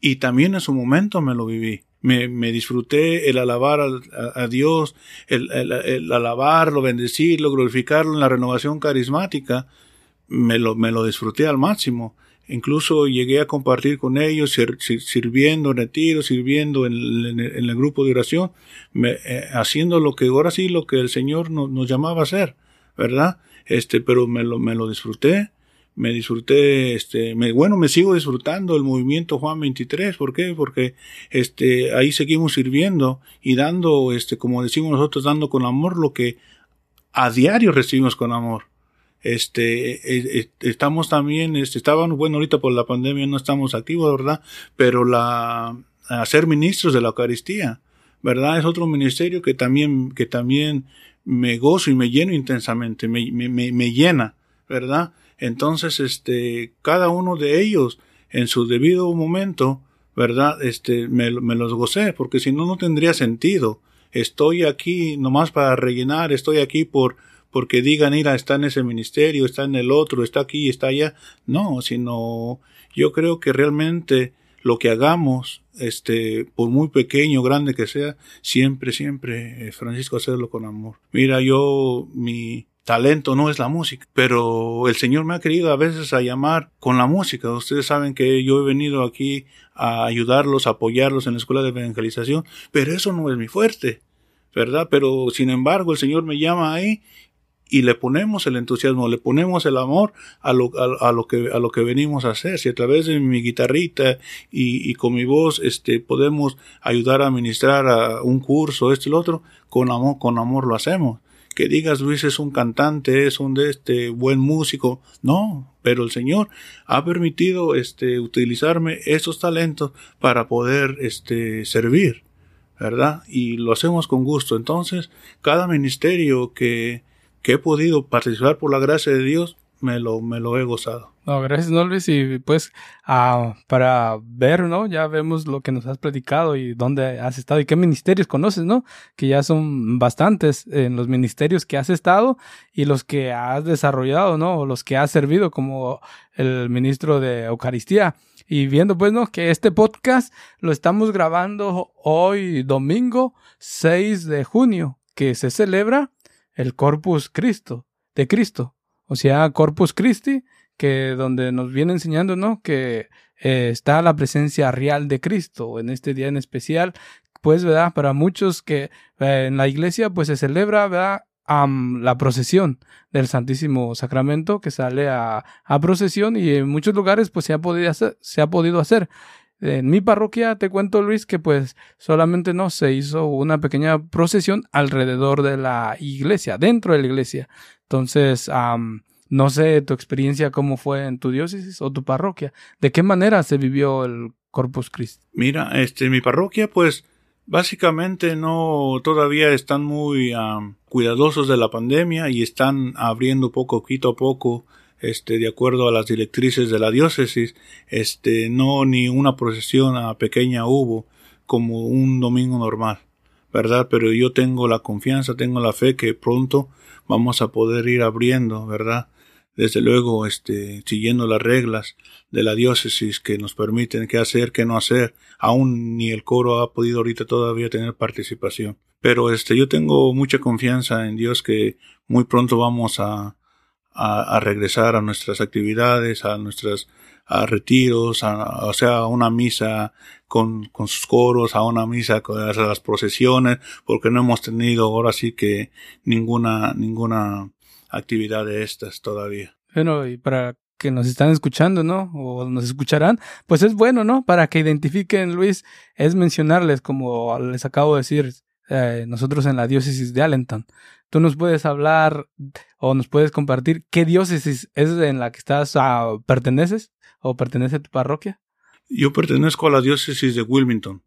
y también en su momento me lo viví. Me, disfruté el alabar a, Dios, el, el, alabarlo, bendecirlo, glorificarlo en la renovación carismática, me lo, me lo disfruté al máximo. Incluso llegué a compartir con ellos, sirviendo en retiro, sirviendo en, el grupo de oración, eh, haciendo lo que ahora sí, lo que el Señor nos llamaba a hacer, ¿verdad? Este, pero me lo, me lo disfruté, me disfruté, este, me, bueno, me sigo disfrutando el movimiento Juan 23, ¿por qué? Porque, este, ahí seguimos sirviendo y dando, este, como decimos nosotros, dando con amor lo que a diario recibimos con amor este, eh, eh, estamos también, este, estábamos, bueno, ahorita por la pandemia no estamos activos, ¿verdad? Pero la, ser ministros de la Eucaristía, ¿verdad? Es otro ministerio que también, que también me gozo y me lleno intensamente, me, me, me llena, ¿verdad? Entonces, este, cada uno de ellos, en su debido momento, ¿verdad? Este, me, me los gocé, porque si no, no tendría sentido. Estoy aquí nomás para rellenar, estoy aquí por, porque digan, mira, está en ese ministerio, está en el otro, está aquí, está allá. No, sino yo creo que realmente lo que hagamos, este, por muy pequeño grande que sea, siempre, siempre, eh, Francisco, hacerlo con amor. Mira, yo, mi talento no es la música, pero el Señor me ha querido a veces a llamar con la música. Ustedes saben que yo he venido aquí a ayudarlos, a apoyarlos en la escuela de evangelización, pero eso no es mi fuerte. ¿verdad? Pero sin embargo el Señor me llama ahí y le ponemos el entusiasmo, le ponemos el amor a lo, a, lo, que, a lo que venimos a hacer. Si a través de mi guitarrita y, y, con mi voz este, podemos ayudar a administrar a un curso, este y lo otro, con amor, con amor lo hacemos. Que digas Luis es un cantante, es un de este buen músico. No, pero el Señor ha permitido este, utilizarme esos talentos para poder este, servir. ¿verdad? Y lo hacemos con gusto. Entonces, cada ministerio que, que he podido participar por la gracia de Dios, me lo, me lo he gozado. No, gracias, no. Y pues, ah, para ver, ¿no? Ya vemos lo que nos has platicado y dónde has estado y qué ministerios conoces, ¿no? Que ya son bastantes en los ministerios que has estado y los que has desarrollado, ¿no? O los que has servido como el ministro de Eucaristía. Y viendo, pues, ¿no? Que este podcast lo estamos grabando hoy, domingo 6 de junio, que se celebra el Corpus Cristo, de Cristo, o sea, Corpus Christi, que donde nos viene enseñando, ¿no? Que eh, está la presencia real de Cristo en este día en especial, pues, ¿verdad? Para muchos que eh, en la iglesia, pues se celebra, ¿verdad? la procesión del Santísimo Sacramento que sale a, a, procesión y en muchos lugares pues se ha podido se ha podido hacer en mi parroquia te cuento, Luis, que pues solamente no se hizo una pequeña procesión alrededor de la iglesia, dentro de la iglesia. Entonces, no sé tu experiencia cómo fue en tu diócesis o tu parroquia. ¿De qué manera se vivió el Corpus Christi? Mira, este, mi parroquia, pues, básicamente no, todavía están muy cuidadosos de la pandemia y están abriendo poco, a poco este, de acuerdo a las directrices de la diócesis, este, no ni una procesión a pequeña hubo como un domingo normal, ¿verdad? Pero yo tengo la confianza, tengo la fe que pronto vamos a poder ir abriendo, ¿verdad? desde luego, este, siguiendo las reglas de la diócesis que nos permiten qué hacer, qué no hacer. Aún ni el coro ha podido ahorita todavía tener participación. Pero este, yo tengo mucha confianza en Dios que muy pronto vamos a, a, regresar a nuestras actividades, a nuestras a retiros, a, o sea, a una misa con, con sus coros, a una misa con las procesiones, porque no hemos tenido ahora sí que ninguna, ninguna actividad de estas todavía. Bueno, y para que nos están escuchando, ¿no? O nos escucharán, pues es bueno, ¿no? Para que identifiquen, Luis, es mencionarles, como les acabo de decir, eh, nosotros en la diócesis de Allentown. ¿Tú nos puedes hablar o nos puedes compartir qué diócesis es en la que estás, uh, perteneces o pertenece a tu parroquia? Yo pertenezco a la diócesis de Wilmington,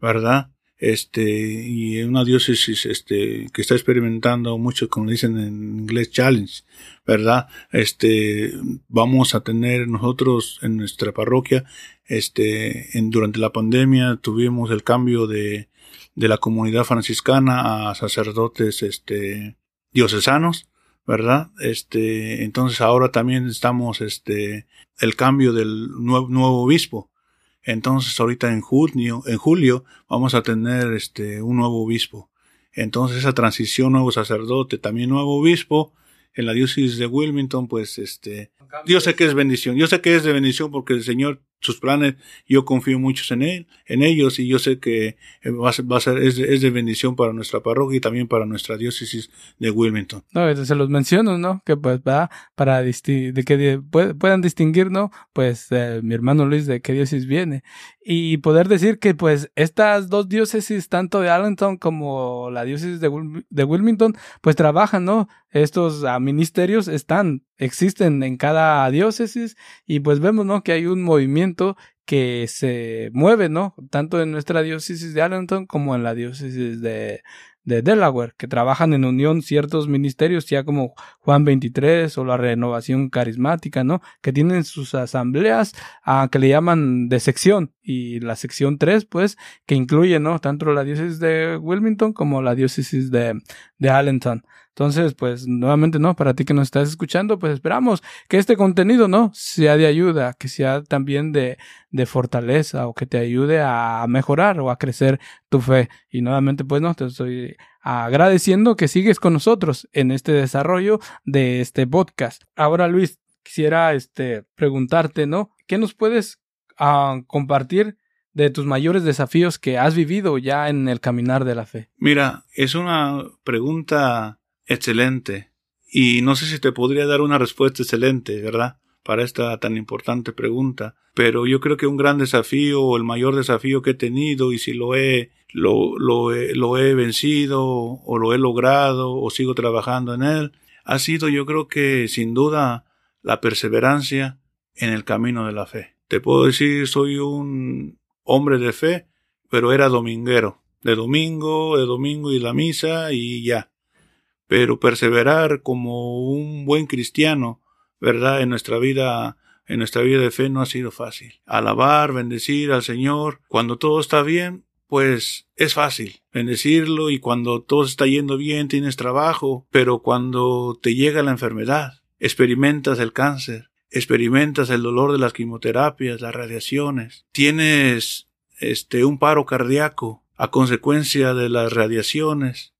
¿verdad? Este, y una diócesis, este, que está experimentando mucho, como dicen en inglés, challenge, ¿verdad? Este, vamos a tener nosotros en nuestra parroquia, este, durante la pandemia tuvimos el cambio de, de la comunidad franciscana a sacerdotes, este, diocesanos, ¿verdad? Este, entonces ahora también estamos, este, el cambio del nuevo, nuevo obispo, entonces ahorita en junio, en julio vamos a tener este un nuevo obispo. Entonces esa transición nuevo sacerdote, también nuevo obispo en la diócesis de Wilmington, pues este yo sé que es bendición. Yo sé que es de bendición porque el Señor sus planes, yo confío mucho en él, en ellos, y yo sé que eh, va a ser, va a ser es, de, bendición para nuestra parroquia y también para nuestra diócesis de Wilmington. No, se los menciono, ¿no? Que pues va para de que puedan distinguir, ¿no? Pues eh, mi hermano Luis de qué diócesis viene. Y poder decir que pues estas dos diócesis, tanto de Allentown como la diócesis de, de Wilmington, pues trabajan, ¿no? Estos ah, ministerios están, existen en cada diócesis y pues vemos, ¿no? Que hay un movimiento que se mueve, ¿no? Tanto en nuestra diócesis de Allentown como en la diócesis de, de Delaware, que trabajan en unión ciertos ministerios, ya como Juan 23 o la renovación carismática, ¿no? Que tienen sus asambleas a, que le llaman de sección y la sección 3, pues, que incluye, ¿no? Tanto la diócesis de Wilmington como la diócesis de, de Allentown. Entonces, pues nuevamente, ¿no? Para ti que nos estás escuchando, pues esperamos que este contenido, ¿no? Sea de ayuda, que sea también de, de fortaleza o que te ayude a mejorar o a crecer tu fe. Y nuevamente, pues, ¿no? Te estoy agradeciendo que sigues con nosotros en este desarrollo de este podcast. Ahora, Luis, quisiera, este, preguntarte, ¿no? ¿Qué nos puedes uh, compartir de tus mayores desafíos que has vivido ya en el caminar de la fe? Mira, es una pregunta excelente. Y no sé si te podría dar una respuesta excelente, ¿verdad? Para esta tan importante pregunta. Pero yo creo que un gran desafío, el mayor desafío que he tenido, y si lo he, lo, lo, lo he vencido, o lo he logrado, o sigo trabajando en él, ha sido yo creo que sin duda la perseverancia en el camino de la fe. Te puedo decir, soy un hombre de fe, pero era dominguero. De domingo, de domingo y la misa y ya pero perseverar como un buen cristiano, ¿verdad? En nuestra vida, en nuestra vida de fe no ha sido fácil. Alabar, bendecir al Señor, cuando todo está bien, pues es fácil bendecirlo y cuando todo está yendo bien tienes trabajo, pero cuando te llega la enfermedad, experimentas el cáncer, experimentas el dolor de las quimioterapias, las radiaciones, tienes este un paro cardíaco a consecuencia de las radiaciones,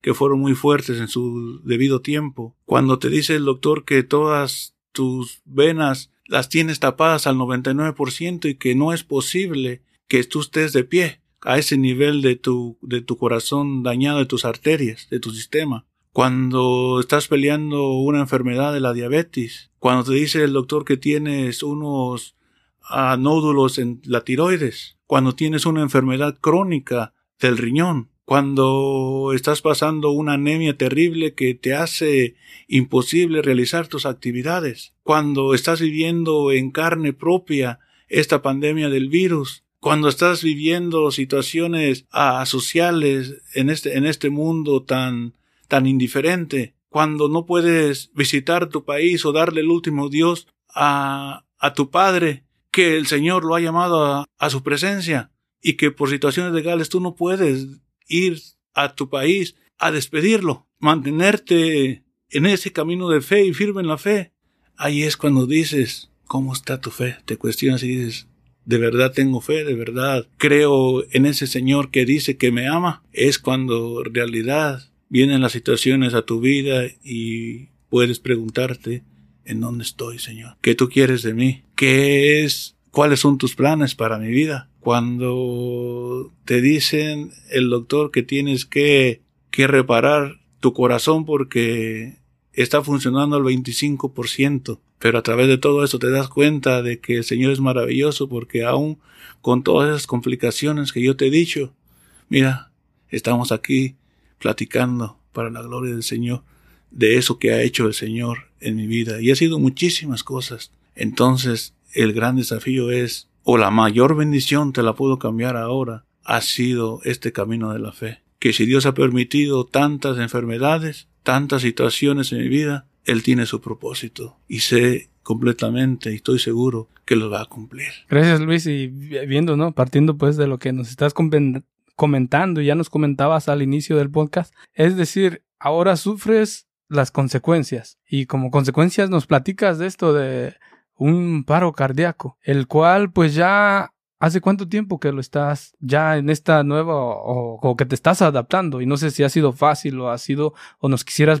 que fueron muy fuertes en su debido tiempo. Cuando te dice el doctor que todas tus venas las tienes tapadas al 99% y que no es posible que tú estés de pie a ese nivel de tu, de tu corazón dañado, de tus arterias, de tu sistema. Cuando estás peleando una enfermedad de la diabetes, cuando te dice el doctor que tienes unos ah, nódulos en la tiroides, cuando tienes una enfermedad crónica del riñón, cuando estás pasando una anemia terrible que te hace imposible realizar tus actividades, cuando estás viviendo en carne propia esta pandemia del virus, cuando estás viviendo situaciones asociales en este, en este mundo tan, tan indiferente, cuando no puedes visitar tu país o darle el último Dios a, a tu Padre, que el Señor lo ha llamado a, a su presencia, y que por situaciones legales tú no puedes ir a tu país a despedirlo, mantenerte en ese camino de fe y firme en la fe, ahí es cuando dices, ¿cómo está tu fe? Te cuestionas y dices, ¿de verdad tengo fe? ¿De verdad creo en ese Señor que dice que me ama? Es cuando realidad vienen las situaciones a tu vida y puedes preguntarte, ¿en dónde estoy, Señor? ¿Qué tú quieres de mí? ¿Qué es? ¿Cuáles son tus planes para mi vida? Cuando te dicen el doctor que tienes que, que reparar tu corazón porque está funcionando al 25%, pero a través de todo eso te das cuenta de que el Señor es maravilloso porque aún con todas esas complicaciones que yo te he dicho, mira, estamos aquí platicando para la gloria del Señor de eso que ha hecho el Señor en mi vida y ha sido muchísimas cosas. Entonces, el gran desafío es, o la mayor bendición te la puedo cambiar ahora, ha sido este camino de la fe. Que si Dios ha permitido tantas enfermedades, tantas situaciones en mi vida, Él tiene su propósito y sé completamente y estoy seguro que lo va a cumplir. Gracias Luis y viendo, ¿no? Partiendo pues de lo que nos estás comentando ya nos comentabas al inicio del podcast, es decir, ahora sufres las consecuencias y como consecuencias nos platicas de esto de un paro cardíaco, el cual pues ya ¿Hace cuánto tiempo que lo estás ya en esta nueva o, que te estás adaptando? Y no sé si ha sido fácil o ha sido o nos quisieras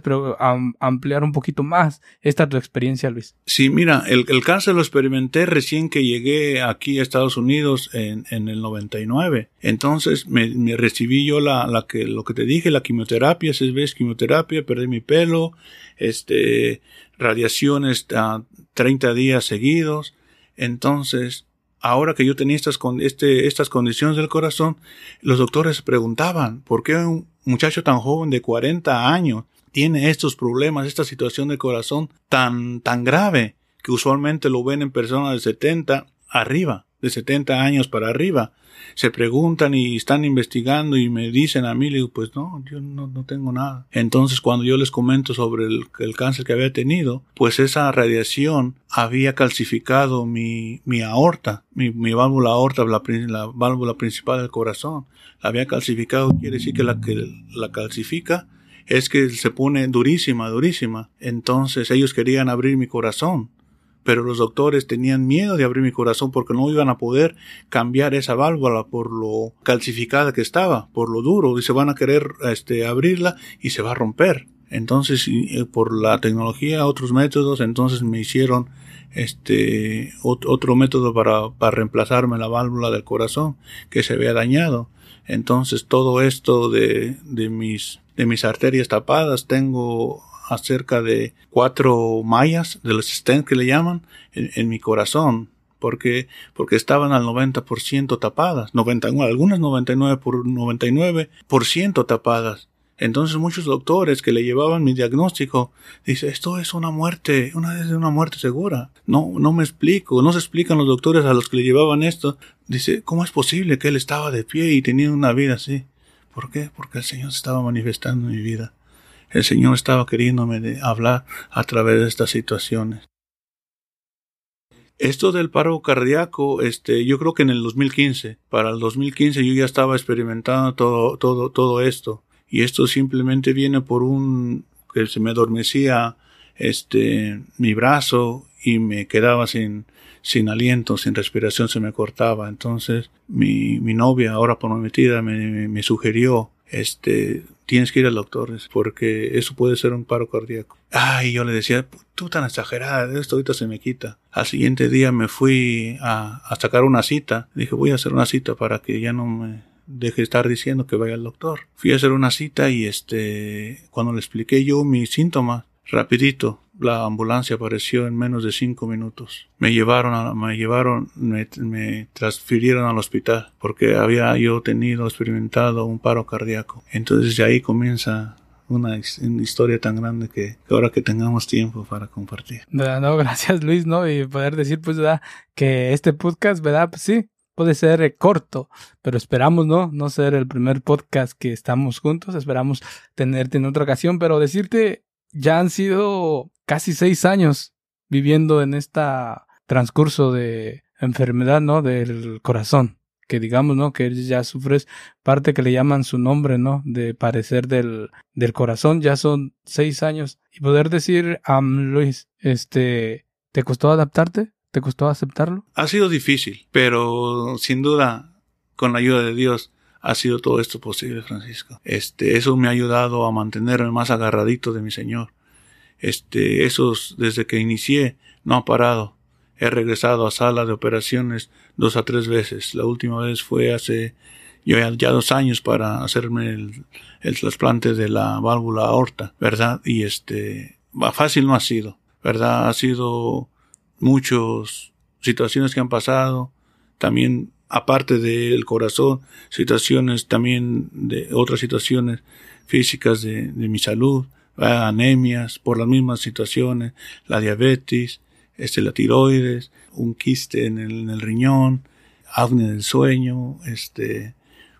ampliar un poquito más esta tu experiencia, Luis. Sí, mira, el, cáncer lo experimenté recién que llegué aquí a Estados Unidos en, en el 99. Entonces me, recibí yo la, la, que, lo que te dije, la quimioterapia, seis veces quimioterapia, perdí mi pelo, este, radiaciones a 30 días seguidos. Entonces, ahora que yo tenía estas, este, estas condiciones del corazón, los doctores preguntaban, ¿por qué un muchacho tan joven de 40 años tiene estos problemas, esta situación del corazón tan, tan grave, que usualmente lo ven en personas de 70 arriba, de 70 años para arriba? se preguntan y están investigando y me dicen a mí, le digo, pues no, yo no, no tengo nada. Entonces cuando yo les comento sobre el, cáncer que había tenido, pues esa radiación había calcificado mi, mi aorta, mi, mi válvula aorta, la, la, válvula principal del corazón. La había calcificado, quiere decir que la que la calcifica es que se pone durísima, durísima. Entonces ellos querían abrir mi corazón pero los doctores tenían miedo de abrir mi corazón porque no iban a poder cambiar esa válvula por lo calcificada que estaba, por lo duro, y se van a querer este, abrirla y se va a romper. Entonces, eh, por la tecnología, otros métodos, entonces me hicieron este otro método para, para reemplazarme la válvula del corazón que se había dañado. Entonces, todo esto de, de mis de mis arterias tapadas, tengo acerca de cuatro mallas de los stents que le llaman en, mi corazón porque porque estaban al 90% tapadas, 90, algunas 99 por 99% tapadas. Entonces muchos doctores que le llevaban mi diagnóstico dice esto es una muerte, una es una muerte segura. No no me explico, no se explican los doctores a los que le llevaban esto. Dice, ¿cómo es posible que él estaba de pie y tenía una vida así? ¿Por qué? Porque el Señor se estaba manifestando en mi vida el Señor estaba queriéndome hablar a través de estas situaciones. Esto del paro cardíaco, este, yo creo que en el 2015, para el 2015 yo ya estaba experimentando todo, todo, todo esto. Y esto simplemente viene por un, que se me adormecía, este, mi brazo y me quedaba sin, sin aliento, sin respiración, se me cortaba. Entonces, mi, mi novia, ahora prometida, me, me sugirió este, tienes que ir al doctor, porque eso puede ser un paro cardíaco. Ay, yo le decía, tú tan exagerada, esto ahorita se me quita. Al siguiente día me fui a, sacar una cita. Dije, voy a hacer una cita para que ya no me deje estar diciendo que vaya al doctor. Fui a hacer una cita y este, cuando le expliqué yo mis síntomas, rapidito, la ambulancia apareció en menos de cinco minutos. Me llevaron, a, me llevaron, me, transfirieron al hospital porque había yo tenido, experimentado un paro cardíaco. Entonces de ahí comienza una, historia tan grande que, ahora que tengamos tiempo para compartir. No, gracias Luis, ¿no? Y poder decir, pues, ¿verdad? Que este podcast, ¿verdad? Pues sí, puede ser corto, pero esperamos, ¿no? No ser el primer podcast que estamos juntos, esperamos tenerte en otra ocasión, pero decirte, ya han sido casi seis años viviendo en este transcurso de enfermedad, ¿no? Del corazón. Que digamos, ¿no? Que ya sufres parte que le llaman su nombre, ¿no? De parecer del, del corazón. Ya son seis años. Y poder decir a Luis, este, ¿Te costó adaptarte? ¿Te costó aceptarlo? Ha sido difícil, pero sin duda, con la ayuda de Dios, ha sido todo esto posible, Francisco. Este, eso me ha ayudado a mantenerme más agarradito de mi Señor. Este, esos, desde que inicié, no ha parado. He regresado a sala de operaciones dos a tres veces. La última vez fue hace yo ya dos años para hacerme el, trasplante de la válvula aorta, ¿verdad? Y este, fácil no ha sido, ¿verdad? Ha sido muchas situaciones que han pasado, también aparte del corazón, situaciones también de otras situaciones físicas de mi salud, anemias por las mismas situaciones, la diabetes, este, la tiroides, un quiste en el, en el riñón, acné del sueño, este,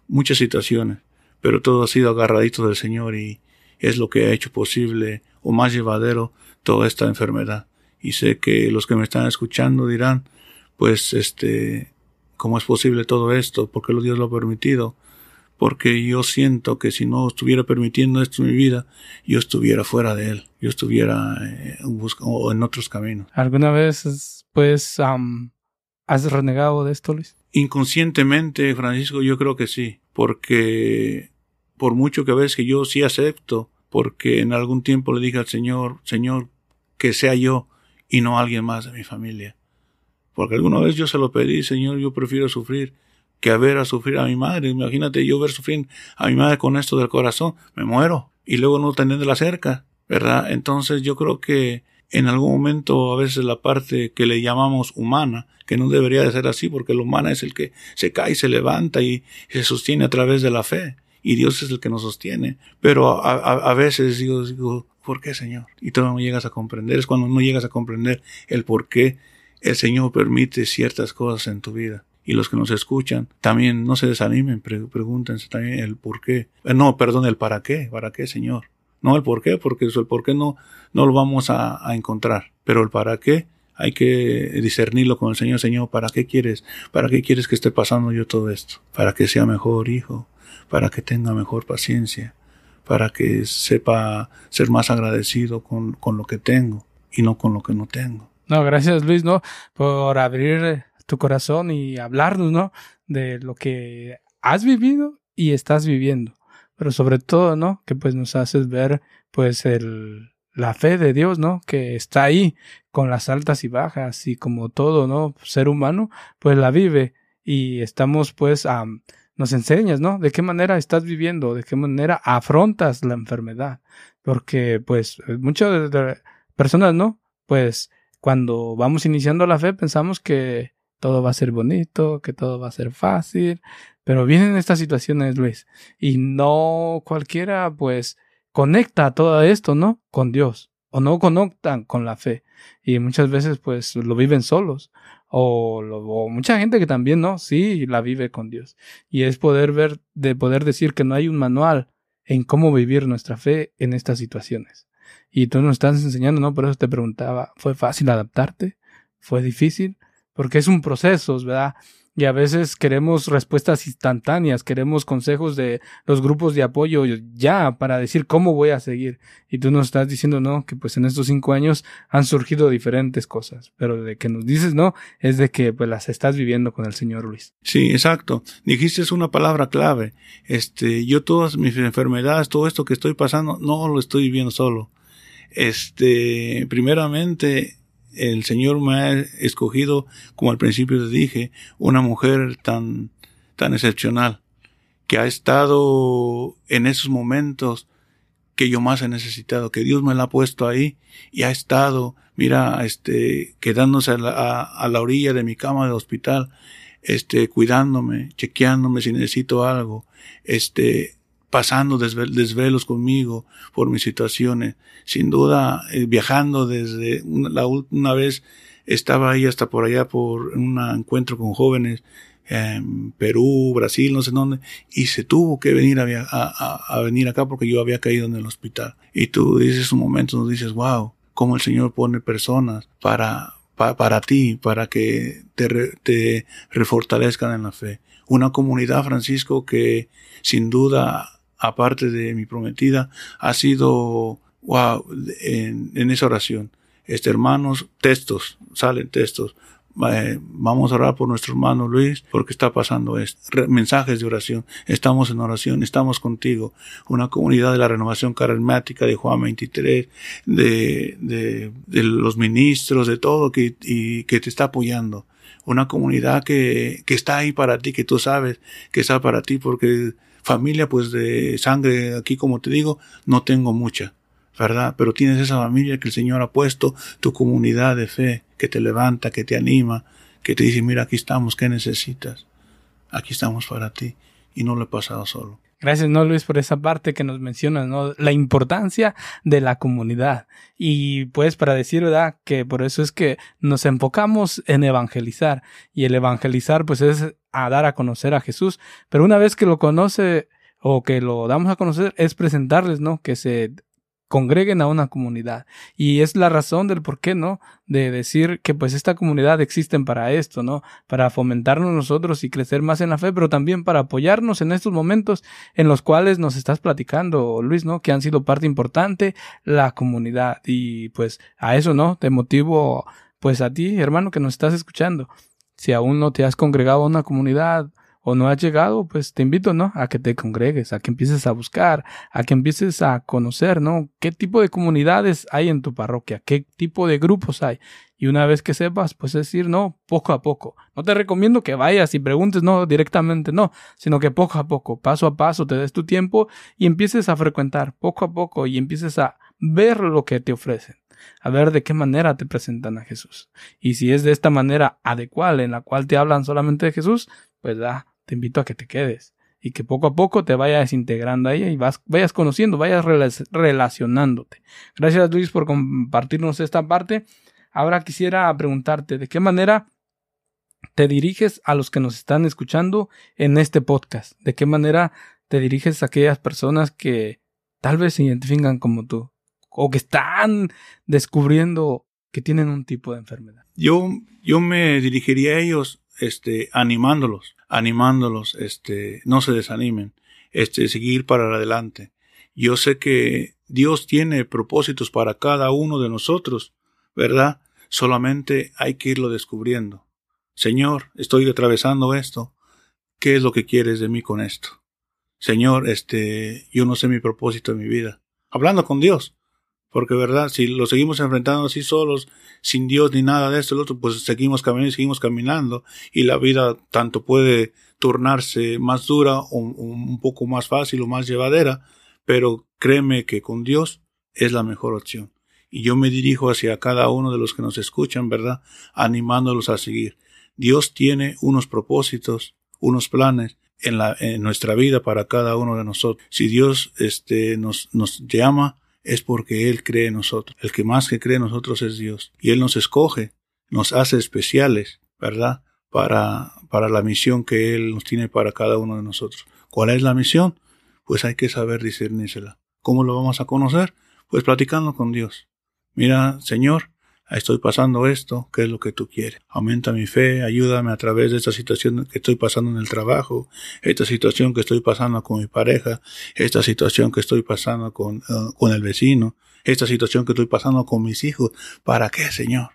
muchas situaciones, pero todo ha sido agarradito del Señor y es lo que ha hecho posible o más llevadero toda esta enfermedad. Y sé que los que me están escuchando dirán, pues, este, ¿cómo es posible todo esto? ¿Por qué Dios lo ha permitido? Porque yo siento que si no estuviera permitiendo esto en mi vida, yo estuviera fuera de Él, yo estuviera eh, o en otros caminos. ¿Alguna vez, pues, has renegado de esto, Luis? Inconscientemente, Francisco, yo creo que sí, porque por mucho que a veces que yo sí acepto, porque en algún tiempo le dije al Señor, Señor, que sea yo y no alguien más de mi familia. Porque alguna vez yo se lo pedí, Señor, yo prefiero sufrir que a ver a sufrir a mi madre. Imagínate yo ver sufrir a mi madre con esto del corazón, me muero. Y luego no la cerca, ¿verdad? Entonces yo creo que en algún momento a veces la parte que le llamamos humana, que no debería de ser así, porque lo humana es el que se cae, se levanta y se sostiene a través de la fe, y Dios es el que nos sostiene. Pero a, a, veces digo, digo, ¿por qué, Señor? Y tú no llegas a comprender, es cuando no llegas a comprender el por qué el Señor permite ciertas cosas en tu vida. Y los que nos escuchan también no se desanimen, pregúntense también el por qué. Eh, no, perdón, el para qué, para qué, Señor. No el por qué, porque el por qué no, no lo vamos a, encontrar. Pero el para qué hay que discernirlo con el Señor. Señor, ¿para qué quieres? ¿Para qué quieres que esté pasando yo todo esto? Para que sea mejor hijo, para que tenga mejor paciencia, para que sepa ser más agradecido con, con lo que tengo y no con lo que no tengo. No, gracias Luis, ¿no? Por abrir tu corazón y hablarnos, ¿no? De lo que has vivido y estás viviendo pero sobre todo, ¿no? Que pues nos haces ver pues el, la fe de Dios, ¿no? Que está ahí con las altas y bajas y como todo, ¿no? Ser humano, pues la vive y estamos pues a... nos enseñas, ¿no? De qué manera estás viviendo, de qué manera afrontas la enfermedad. Porque, pues, muchas personas, ¿no? Pues, cuando vamos iniciando la fe, pensamos que todo va a ser bonito, que todo va a ser fácil, pero vienen estas situaciones, Luis, y no cualquiera, pues, conecta todo esto, ¿no? Con Dios, o no conectan con la fe, y muchas veces, pues, lo viven solos, o, mucha gente que también, ¿no? Sí, la vive con Dios, y es poder ver, de poder decir que no hay un manual en cómo vivir nuestra fe en estas situaciones. Y tú nos estás enseñando, ¿no? Por eso te preguntaba, ¿fue fácil adaptarte? ¿Fue difícil? Porque es un proceso, ¿verdad? Y a veces queremos respuestas instantáneas, queremos consejos de los grupos de apoyo ya para decir cómo voy a seguir. Y tú nos estás diciendo, no, que pues en estos cinco años han surgido diferentes cosas, pero de que nos dices, no, es de que pues las estás viviendo con el Señor Luis. Sí, exacto. Dijiste una palabra clave. Este, yo todas mis enfermedades, todo esto que estoy pasando, no lo estoy viviendo solo. Este, primeramente, el Señor me ha escogido, como al principio te dije, una mujer tan, tan excepcional, que ha estado en esos momentos que yo más he necesitado, que Dios me la ha puesto ahí y ha estado, mira, este, quedándose a la, a la orilla de mi cama de hospital, este, cuidándome, chequeándome si necesito algo, este, pasando desvelos conmigo por mis situaciones. Sin duda, eh, viajando desde la última vez estaba ahí hasta por allá por un encuentro con jóvenes en Perú, Brasil, no sé dónde, y se tuvo que venir a, a, venir acá porque yo había caído en el hospital. Y tú dices un momento, nos dices, wow, cómo el Señor pone personas para, para ti, para que te, te refortalezcan en la fe. Una comunidad, Francisco, que sin duda aparte de mi prometida, ha sido, wow, en, esa oración. este, hermanos, textos, salen textos. Eh, vamos a orar por nuestro hermano Luis porque está pasando esto. mensajes de oración. Estamos en oración, estamos contigo. Una comunidad de la renovación carismática de Juan 23, de, los ministros, de todo que, y, que te está apoyando. Una comunidad que, que está ahí para ti, que tú sabes que está para ti porque familia pues de sangre aquí como te digo no tengo mucha ¿verdad? Pero tienes esa familia que el Señor ha puesto, tu comunidad de fe, que te levanta, que te anima, que te dice, mira, aquí estamos, ¿qué necesitas? Aquí estamos para ti. Y no lo he pasado solo. Gracias, ¿no, Luis, por esa parte que nos mencionas, ¿no? La importancia de la comunidad. Y pues para decir, ¿verdad? Que por eso es que nos enfocamos en evangelizar. Y el evangelizar, pues es a dar a conocer a Jesús. Pero una vez que lo conoce o que lo damos a conocer, es presentarles, ¿no? Que se congreguen a una comunidad. Y es la razón del por qué, ¿no? De decir que pues esta comunidad existen para esto, ¿no? Para fomentarnos nosotros y crecer más en la fe, pero también para apoyarnos en estos momentos en los cuales nos estás platicando, Luis, ¿no? Que han sido parte importante la comunidad. Y pues a eso, ¿no? Te motivo pues a ti, hermano, que nos estás escuchando. Si aún no te has congregado a una comunidad, o no has llegado, pues te invito, ¿no? A que te congregues, a que empieces a buscar, a que empieces a conocer, ¿no? ¿Qué tipo de comunidades hay en tu parroquia? ¿Qué tipo de grupos hay? Y una vez que sepas, pues decir, no, poco a poco. No te recomiendo que vayas y preguntes, no, directamente, no, sino que poco a poco, paso a paso, te des tu tiempo y empieces a frecuentar poco a poco y empieces a ver lo que te ofrecen a ver de qué manera te presentan a Jesús. Y si es de esta manera adecuada en la cual te hablan solamente de Jesús, pues da, te invito a que te quedes y que poco a poco te vayas integrando a ella y vas, vayas conociendo, vayas relacionándote. Gracias Luis por compartirnos esta parte. Ahora quisiera preguntarte de qué manera te diriges a los que nos están escuchando en este podcast, de qué manera te diriges a aquellas personas que tal vez se identifican como tú o que están descubriendo que tienen un tipo de enfermedad. Yo, yo me dirigiría a ellos este, animándolos, animándolos, este, no se desanimen, este, seguir para adelante. Yo sé que Dios tiene propósitos para cada uno de nosotros, ¿verdad? Solamente hay que irlo descubriendo. Señor, estoy atravesando esto. ¿Qué es lo que quieres de mí con esto? Señor, este, yo no sé mi propósito en mi vida. Hablando con Dios. Porque, ¿verdad? Si lo seguimos enfrentando así solos, sin Dios ni nada de esto, el otro, pues seguimos caminando y seguimos caminando. Y la vida tanto puede tornarse más dura o un poco más fácil o más llevadera. Pero créeme que con Dios es la mejor opción. Y yo me dirijo hacia cada uno de los que nos escuchan, ¿verdad? Animándolos a seguir. Dios tiene unos propósitos, unos planes en, la, en nuestra vida para cada uno de nosotros. Si Dios este, nos, nos llama es porque Él cree en nosotros. El que más que cree en nosotros es Dios. Y Él nos escoge, nos hace especiales, ¿verdad? Para, para la misión que Él nos tiene para cada uno de nosotros. ¿Cuál es la misión? Pues hay que saber discernírsela. ¿Cómo lo vamos a conocer? Pues platicando con Dios. Mira, Señor, estoy pasando esto, ¿qué es lo que tú quieres? Aumenta mi fe, ayúdame a través de esta situación que estoy pasando en el trabajo, esta situación que estoy pasando con mi pareja, esta situación que estoy pasando con, uh, con el vecino, esta situación que estoy pasando con mis hijos. ¿Para qué, Señor?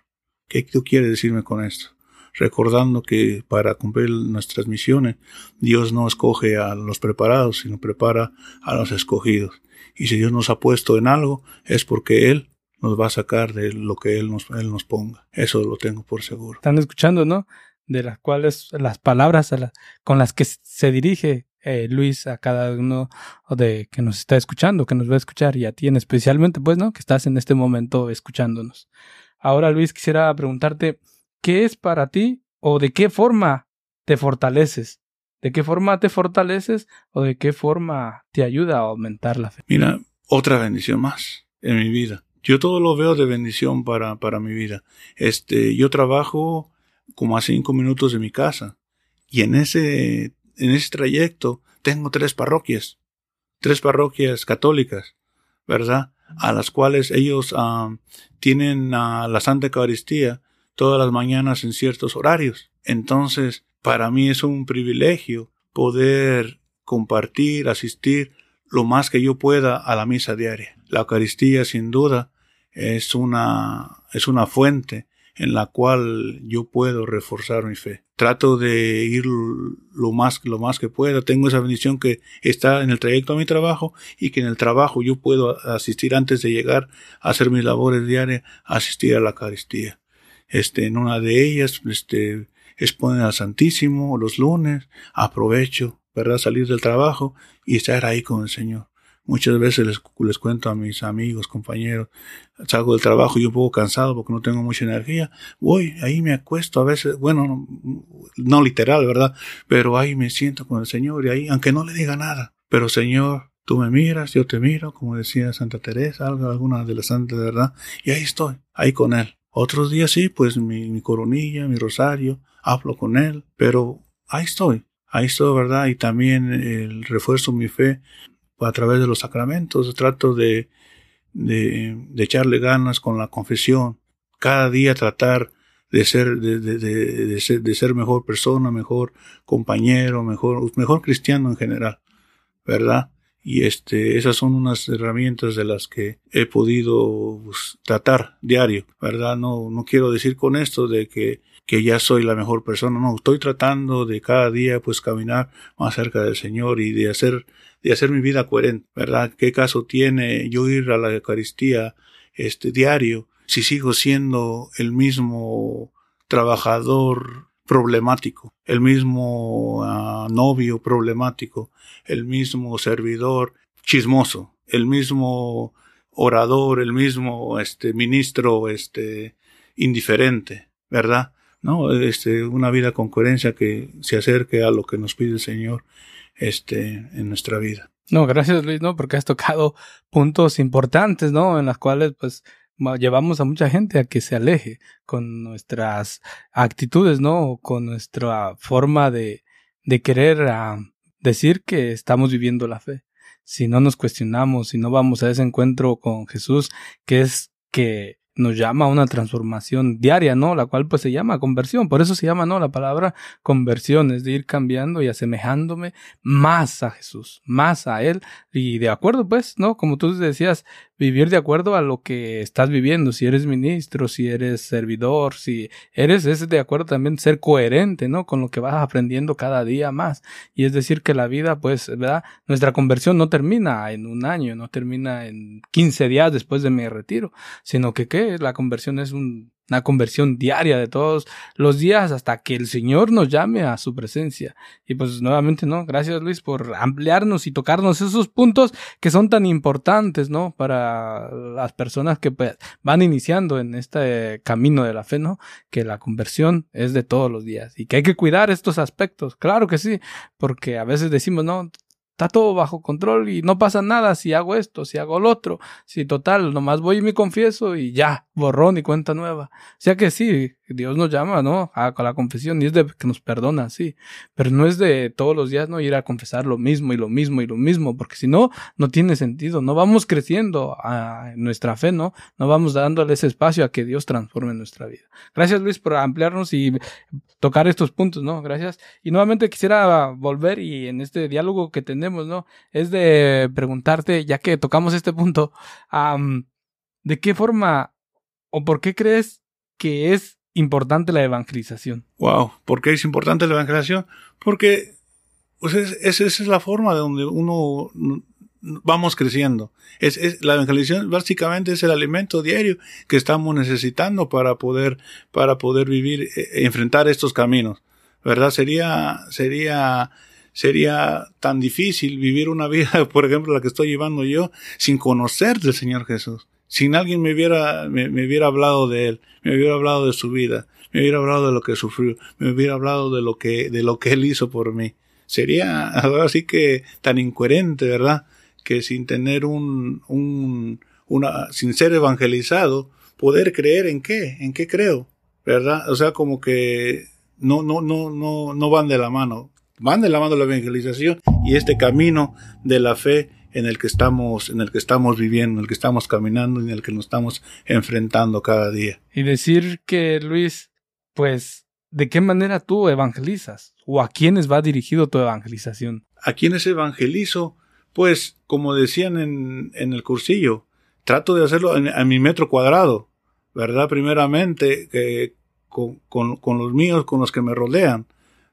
¿Qué tú quieres decirme con esto? Recordando que para cumplir nuestras misiones, Dios no escoge a los preparados, sino prepara a los escogidos. Y si Dios nos ha puesto en algo, es porque Él nos va a sacar de lo que Él nos, él nos ponga. Eso lo tengo por seguro. Están escuchando, ¿no? De las cuales, las palabras con las que se dirige eh, Luis a cada uno de que nos está escuchando, que nos va a escuchar y a ti en especialmente, pues, ¿no? Que estás en este momento escuchándonos. Ahora, Luis, quisiera preguntarte, ¿qué es para ti o de qué forma te fortaleces? ¿De qué forma te fortaleces o de qué forma te ayuda a aumentar la fe? Mira, otra bendición más en mi vida. Yo todo lo veo de bendición para, para mi vida. Este, yo trabajo como a cinco minutos de mi casa. Y en ese, en ese trayecto tengo tres parroquias. Tres parroquias católicas, ¿verdad? A las cuales ellos ah, tienen uh, la Santa Eucaristía todas las mañanas en ciertos horarios. Entonces, para mí es un privilegio poder compartir, asistir lo más que yo pueda a la misa diaria. La Eucaristía, sin duda, es una, es una fuente en la cual yo puedo reforzar mi fe. Trato de ir lo más, lo más que pueda. Tengo esa bendición que está en el trayecto a mi trabajo y que en el trabajo yo puedo asistir antes de llegar a hacer mis labores diarias, asistir a la Eucaristía. Este, en una de ellas, este, exponen al Santísimo los lunes, aprovecho, ¿verdad? Salir del trabajo y estar ahí con el Señor. Muchas veces les, les, cuento a mis amigos, compañeros, salgo del trabajo y un poco cansado porque no tengo mucha energía, voy, ahí me acuesto a veces, bueno, no, literal, ¿verdad? Pero ahí me siento con el Señor y ahí, aunque no le diga nada, pero Señor, tú me miras, yo te miro, como decía Santa Teresa, alguna de las santas verdad, y ahí estoy, ahí con Él. Otros días sí, pues mi, mi coronilla, mi rosario, hablo con Él, pero ahí estoy, ahí estoy, ¿verdad? Y también el refuerzo mi fe a través de los sacramentos, trato de, de, echarle ganas con la confesión, cada día tratar de ser, de, de, de, ser, de ser mejor persona, mejor compañero, mejor, mejor cristiano en general, ¿verdad? Y este, esas son unas herramientas de las que he podido pues, tratar diario, ¿verdad? No, no quiero decir con esto de que, que ya soy la mejor persona, no, estoy tratando de cada día pues caminar más cerca del Señor y de hacer de hacer mi vida coherente, ¿verdad? ¿Qué caso tiene yo ir a la Eucaristía este diario si sigo siendo el mismo trabajador problemático, el mismo uh, novio problemático, el mismo servidor chismoso, el mismo orador, el mismo este ministro este indiferente, ¿verdad? No, este una vida con coherencia que se acerque a lo que nos pide el Señor este, en nuestra vida. No, gracias Luis, ¿no? Porque has tocado puntos importantes, ¿no? En las cuales, pues, llevamos a mucha gente a que se aleje con nuestras actitudes, ¿no? Con nuestra forma de, de querer ah, decir que estamos viviendo la fe. Si no nos cuestionamos, si no vamos a ese encuentro con Jesús, que es que nos llama a una transformación diaria, ¿no? La cual pues se llama conversión. Por eso se llama, ¿no? La palabra conversión es de ir cambiando y asemejándome más a Jesús, más a Él. Y de acuerdo, pues, ¿no? Como tú decías, vivir de acuerdo a lo que estás viviendo. Si eres ministro, si eres servidor, si eres, es de acuerdo también ser coherente, ¿no? Con lo que vas aprendiendo cada día más. Y es decir que la vida, pues, ¿verdad? Nuestra conversión no termina en un año, no termina en 15 días después de mi retiro, sino que, ¿qué? La conversión es un una conversión diaria de todos los días hasta que el Señor nos llame a su presencia. Y pues nuevamente, ¿no? Gracias Luis por ampliarnos y tocarnos esos puntos que son tan importantes, ¿no? Para las personas que pues, van iniciando en este camino de la fe, ¿no? Que la conversión es de todos los días y que hay que cuidar estos aspectos. Claro que sí, porque a veces decimos, no, está todo bajo control y no pasa nada si hago esto, si hago lo otro, si total, nomás voy y me confieso y ya, borrón y cuenta nueva. O sea que sí, Dios nos llama, ¿no? A, la confesión y es de que nos perdona, sí, pero no es de todos los días no ir a confesar lo mismo y lo mismo y lo mismo, porque si no, no tiene sentido, no vamos creciendo a nuestra fe, ¿no? No vamos dándole ese espacio a que Dios transforme nuestra vida. Gracias Luis por ampliarnos y tocar estos puntos, ¿no? Gracias. Y nuevamente quisiera volver y en este diálogo que tenemos Es de preguntarte, ya que tocamos este punto, ¿de qué forma o por qué crees que es importante la evangelización? Wow, ¿por qué es importante la evangelización? Porque pues esa es la forma de donde uno vamos creciendo. Es, es, la evangelización básicamente es el alimento diario que estamos necesitando para poder, para poder vivir, e, enfrentar estos caminos. ¿Verdad? Sería, sería sería tan difícil vivir una vida, por ejemplo, la que estoy llevando yo, sin conocer del Señor Jesús. Sin alguien me hubiera, me, hubiera hablado de Él, me hubiera hablado de su vida, me hubiera hablado de lo que sufrió, me hubiera hablado de lo que, de lo que Él hizo por mí. Sería así que tan incoherente, ¿verdad? Que sin tener un, un, una, sin ser evangelizado, poder creer en qué, en qué creo, ¿verdad? O sea, como que no, no, no, no, no van de la mano van de la mano la evangelización y este camino de la fe en el que estamos, en el que estamos viviendo, en el que estamos caminando y en el que nos estamos enfrentando cada día. Y decir que, Luis, pues, ¿de qué manera tú evangelizas? ¿O a quiénes va dirigido tu evangelización? ¿A quiénes evangelizo? Pues, como decían en, en el cursillo, trato de hacerlo en, a mi metro cuadrado, ¿verdad? Primeramente, que con, con, con, los míos, con los que me rodean,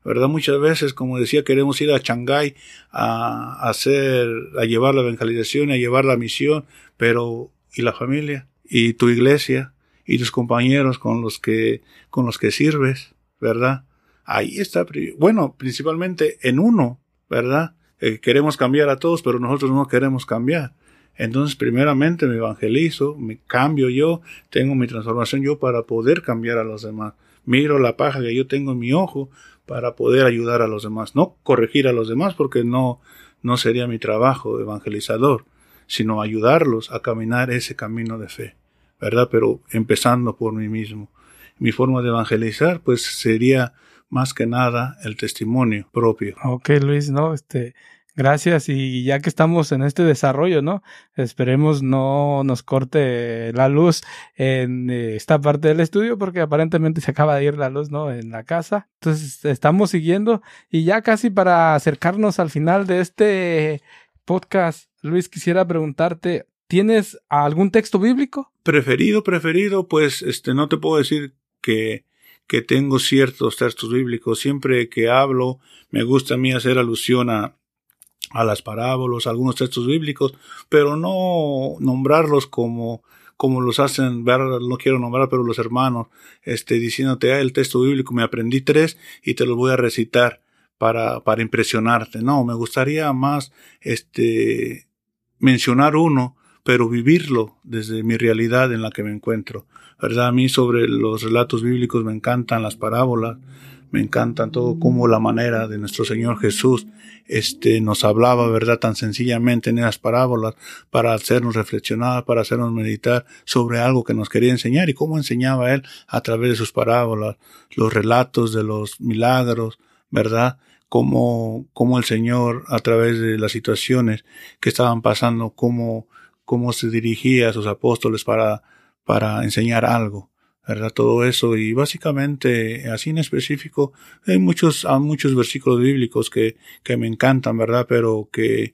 ¿verdad? Muchas veces, como decía, queremos ir a Shanghái a, hacer, a llevar la evangelización, a llevar la misión, pero ¿y la familia? ¿Y tu iglesia? ¿Y tus compañeros con los que, con los que sirves? ¿Verdad? Ahí está, bueno, principalmente en uno, ¿verdad? Eh, queremos cambiar a todos, pero nosotros no queremos cambiar. Entonces, primeramente me evangelizo, me cambio yo, tengo mi transformación yo para poder cambiar a los demás. Miro la paja que yo tengo en mi ojo para poder ayudar a los demás. No corregir a los demás porque no, no sería mi trabajo evangelizador, sino ayudarlos a caminar ese camino de fe, ¿verdad? Pero empezando por mí mismo. Mi forma de evangelizar, pues sería más que nada el testimonio propio. Ok, Luis, no, este, Gracias y ya que estamos en este desarrollo, ¿no? Esperemos no nos corte la luz en eh, esta parte del estudio porque aparentemente se acaba de ir la luz, ¿no? En la casa. Entonces estamos siguiendo y ya casi para acercarnos al final de este podcast, Luis, quisiera preguntarte, ¿tienes algún texto bíblico? Preferido, preferido, pues este no te puedo decir que que tengo ciertos textos bíblicos. Siempre que hablo, me gusta a mí hacer alusión a a las parábolas, algunos textos bíblicos, pero no nombrarlos como como los hacen ver, no quiero nombrar, pero los hermanos, este, diciéndote, ah, el texto bíblico, me aprendí tres y te los voy a recitar para, para impresionarte. No, me gustaría más, este, mencionar uno, pero vivirlo desde mi realidad en la que me encuentro. ¿Verdad? A mí sobre los relatos bíblicos me encantan las parábolas, me encantan todo como la manera de nuestro Señor Jesús este nos hablaba, ¿verdad?, tan sencillamente en esas parábolas para hacernos reflexionar, para hacernos meditar sobre algo que nos quería enseñar y cómo enseñaba él a través de sus parábolas, los relatos de los milagros, ¿verdad? Cómo, cómo el Señor a través de las situaciones que estaban pasando, cómo, cómo se dirigía a sus apóstoles para, para enseñar algo. ¿Verdad? Todo eso y básicamente, así en específico, hay muchos, hay muchos versículos bíblicos que, que me encantan, ¿verdad? Pero que,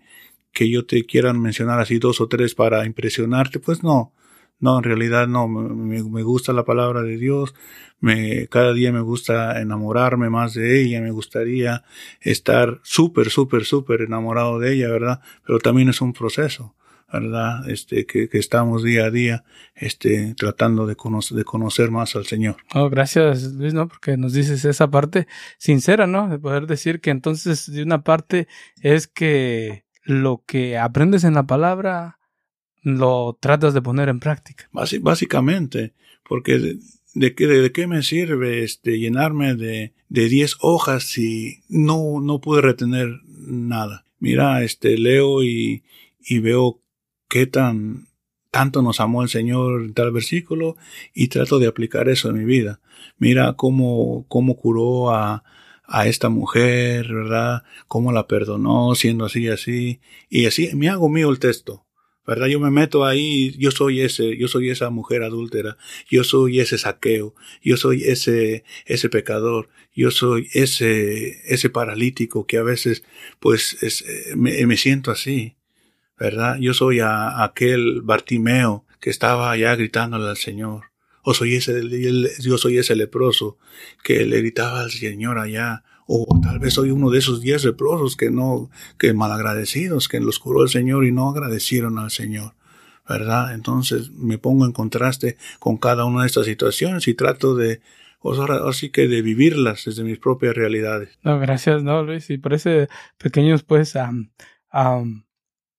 que yo te quieran mencionar así dos o tres para impresionarte, pues no. No, en realidad no, me, me, gusta la palabra de Dios, me, cada día me gusta enamorarme más de ella, me gustaría estar súper, súper, súper enamorado de ella, ¿verdad? Pero también es un proceso. ¿Verdad? Este, que, que, estamos día a día, este, tratando de conocer, de conocer más al Señor. Oh, gracias, Luis, ¿no? Porque nos dices esa parte sincera, ¿no? De poder decir que entonces, de una parte, es que lo que aprendes en la palabra lo tratas de poner en práctica. básicamente, porque de, de, qué, de, qué me sirve este, llenarme de, de diez hojas si no, no pude retener nada. Mira, este, leo y, y veo qué tan tanto nos amó el Señor en tal versículo y trato de aplicar eso en mi vida. Mira cómo, cómo curó a, a esta mujer, ¿verdad? Cómo la perdonó siendo así, así. Y así me hago mío el texto. ¿verdad? Yo me meto ahí, yo soy ese, yo soy esa mujer adúltera, yo soy ese saqueo, yo soy ese, ese pecador, yo soy ese, ese paralítico que a veces, pues, es, me, me siento así. ¿Verdad? Yo soy a, aquel Bartimeo que estaba allá gritándole al Señor. O soy ese, yo soy ese leproso que le gritaba al Señor allá. O tal vez soy uno de esos diez leprosos que no, que malagradecidos, que los curó el Señor y no agradecieron al Señor. ¿Verdad? Entonces me pongo en contraste con cada una de estas situaciones y trato de, así que de vivirlas desde mis propias realidades. No, gracias, no, Luis. Y por ese pequeños, pues, um,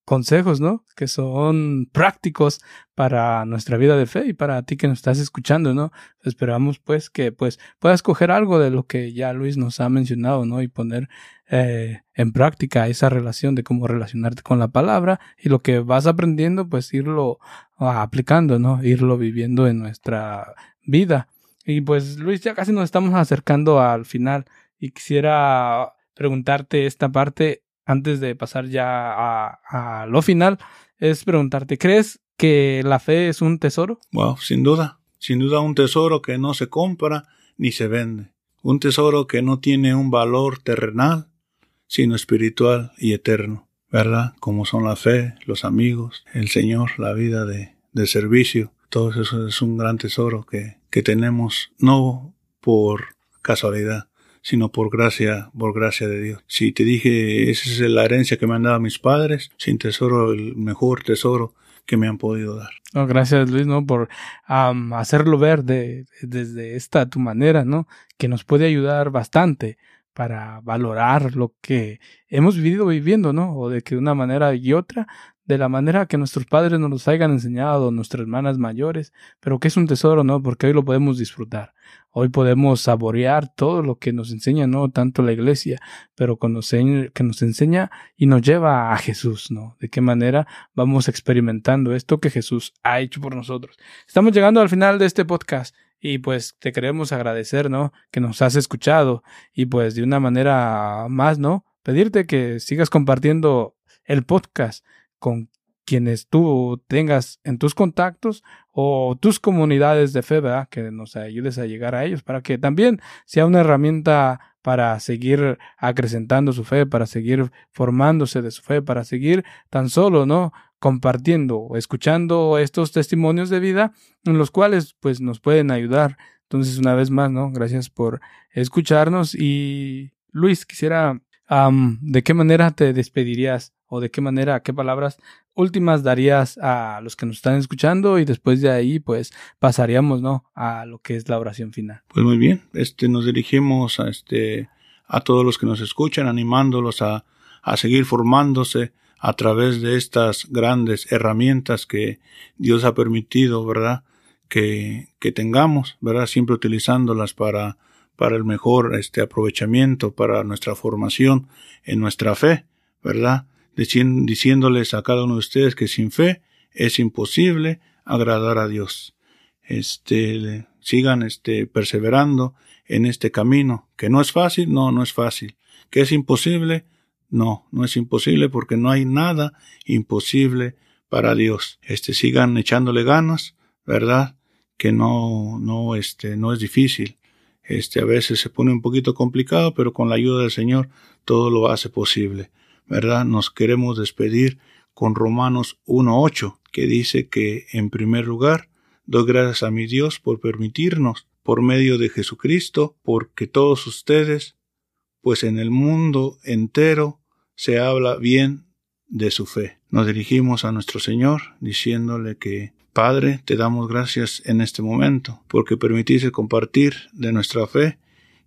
consejos, ¿no? Que son prácticos para nuestra vida de fe y para ti que nos estás escuchando, ¿no? Esperamos pues que pues puedas coger algo de lo que ya Luis nos ha mencionado, ¿no? Y poner eh, en práctica esa relación de cómo relacionarte con la palabra y lo que vas aprendiendo pues irlo ah, aplicando, ¿no? Irlo viviendo en nuestra vida. Y pues Luis, ya casi nos estamos acercando al final y quisiera preguntarte esta parte antes de pasar ya a, lo final, es preguntarte, ¿crees que la fe es un tesoro? Wow, sin duda, sin duda un tesoro que no se compra ni se vende, un tesoro que no tiene un valor terrenal, sino espiritual y eterno, ¿verdad? Como son la fe, los amigos, el Señor, la vida de, de servicio Todo eso es un gran tesoro que, que tenemos, no por casualidad, sino por gracia, por gracia de Dios. Si te dije, esa es la herencia que me han dado mis padres, sin tesoro, el mejor tesoro que me han podido dar. gracias Luis, ¿no? Por hacerlo ver de, desde esta tu manera, ¿no? Que nos puede ayudar bastante para valorar lo que hemos vivido viviendo, ¿no? O de que de una manera y otra de la manera que nuestros padres nos los hayan enseñado, nuestras hermanas mayores, pero que es un tesoro, ¿no? Porque hoy lo podemos disfrutar. Hoy podemos saborear todo lo que nos enseña, ¿no? Tanto la iglesia, pero que nos, enseña y nos lleva a Jesús, ¿no? De qué manera vamos experimentando esto que Jesús ha hecho por nosotros. Estamos llegando al final de este podcast y pues te queremos agradecer, ¿no? Que nos has escuchado y pues de una manera más, ¿no? Pedirte que sigas compartiendo el podcast con quienes tú tengas en tus contactos o tus comunidades de fe, ¿verdad? Que nos ayudes a llegar a ellos para que también sea una herramienta para seguir acrecentando su fe, para seguir formándose de su fe, para seguir tan solo, ¿no? compartiendo escuchando estos testimonios de vida en los cuales pues nos pueden ayudar. Entonces, una vez más, ¿no? Gracias por escucharnos y Luis, quisiera ¿de qué manera te despedirías o de qué manera, qué palabras últimas darías a los que nos están escuchando y después de ahí pues pasaríamos, ¿no? A lo que es la oración final. Pues muy bien, este nos dirigimos a este a todos los que nos escuchan, animándolos a, a seguir formándose a través de estas grandes herramientas que Dios ha permitido, ¿verdad? Que, que tengamos, ¿verdad? Siempre utilizándolas para para el mejor este aprovechamiento, para nuestra formación en nuestra fe, ¿verdad? Diciéndoles a cada uno de ustedes que sin fe es imposible agradar a Dios. Este, sigan este, perseverando en este camino, que no es fácil, no, no es fácil. Que es imposible, no, no es imposible porque no hay nada imposible para Dios. Este, sigan echándole ganas, ¿verdad? Que no, no, este, no es difícil. Este a veces se pone un poquito complicado, pero con la ayuda del Señor todo lo hace posible. ¿Verdad? Nos queremos despedir con Romanos 1.8, que dice que, en primer lugar, doy gracias a mi Dios por permitirnos, por medio de Jesucristo, porque todos ustedes, pues en el mundo entero se habla bien de su fe. Nos dirigimos a nuestro Señor diciéndole que Padre, te damos gracias en este momento, porque permitiste compartir de nuestra fe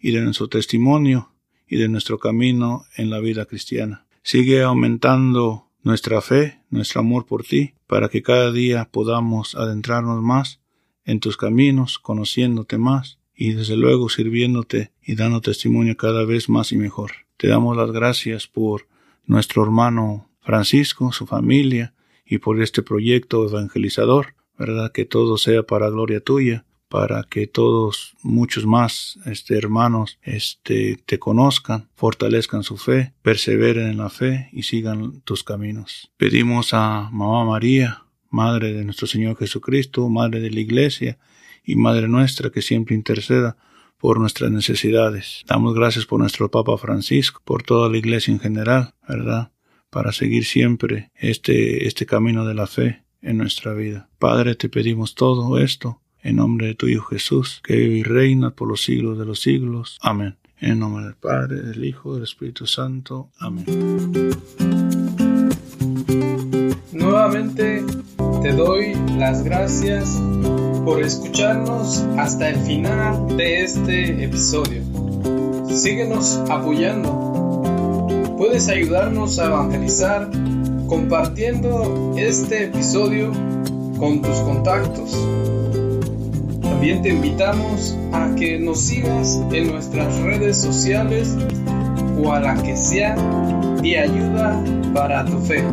y de nuestro testimonio y de nuestro camino en la vida cristiana. Sigue aumentando nuestra fe, nuestro amor por ti, para que cada día podamos adentrarnos más en tus caminos, conociéndote más y desde luego sirviéndote y dando testimonio cada vez más y mejor. Te damos las gracias por nuestro hermano Francisco, su familia, y por este proyecto evangelizador, ¿verdad? Que todo sea para gloria tuya, para que todos, muchos más, este, hermanos, este, te conozcan, fortalezcan su fe, perseveren en la fe y sigan tus caminos. Pedimos a Mamá María, Madre de nuestro Señor Jesucristo, Madre de la Iglesia y Madre nuestra que siempre interceda por nuestras necesidades. Damos gracias por nuestro Papa Francisco, por toda la Iglesia en general, ¿verdad? para seguir siempre este, este camino de la fe en nuestra vida. Padre, te pedimos todo esto en nombre de tu Hijo Jesús, que vive y reina por los siglos de los siglos. Amén. En nombre del Padre, del Hijo, del Espíritu Santo. Amén. Nuevamente te doy las gracias por escucharnos hasta el final de este episodio. Síguenos apoyando Puedes ayudarnos a evangelizar compartiendo este episodio con tus contactos. También te invitamos a que nos sigas en nuestras redes sociales o a la que sea de ayuda para tu fe.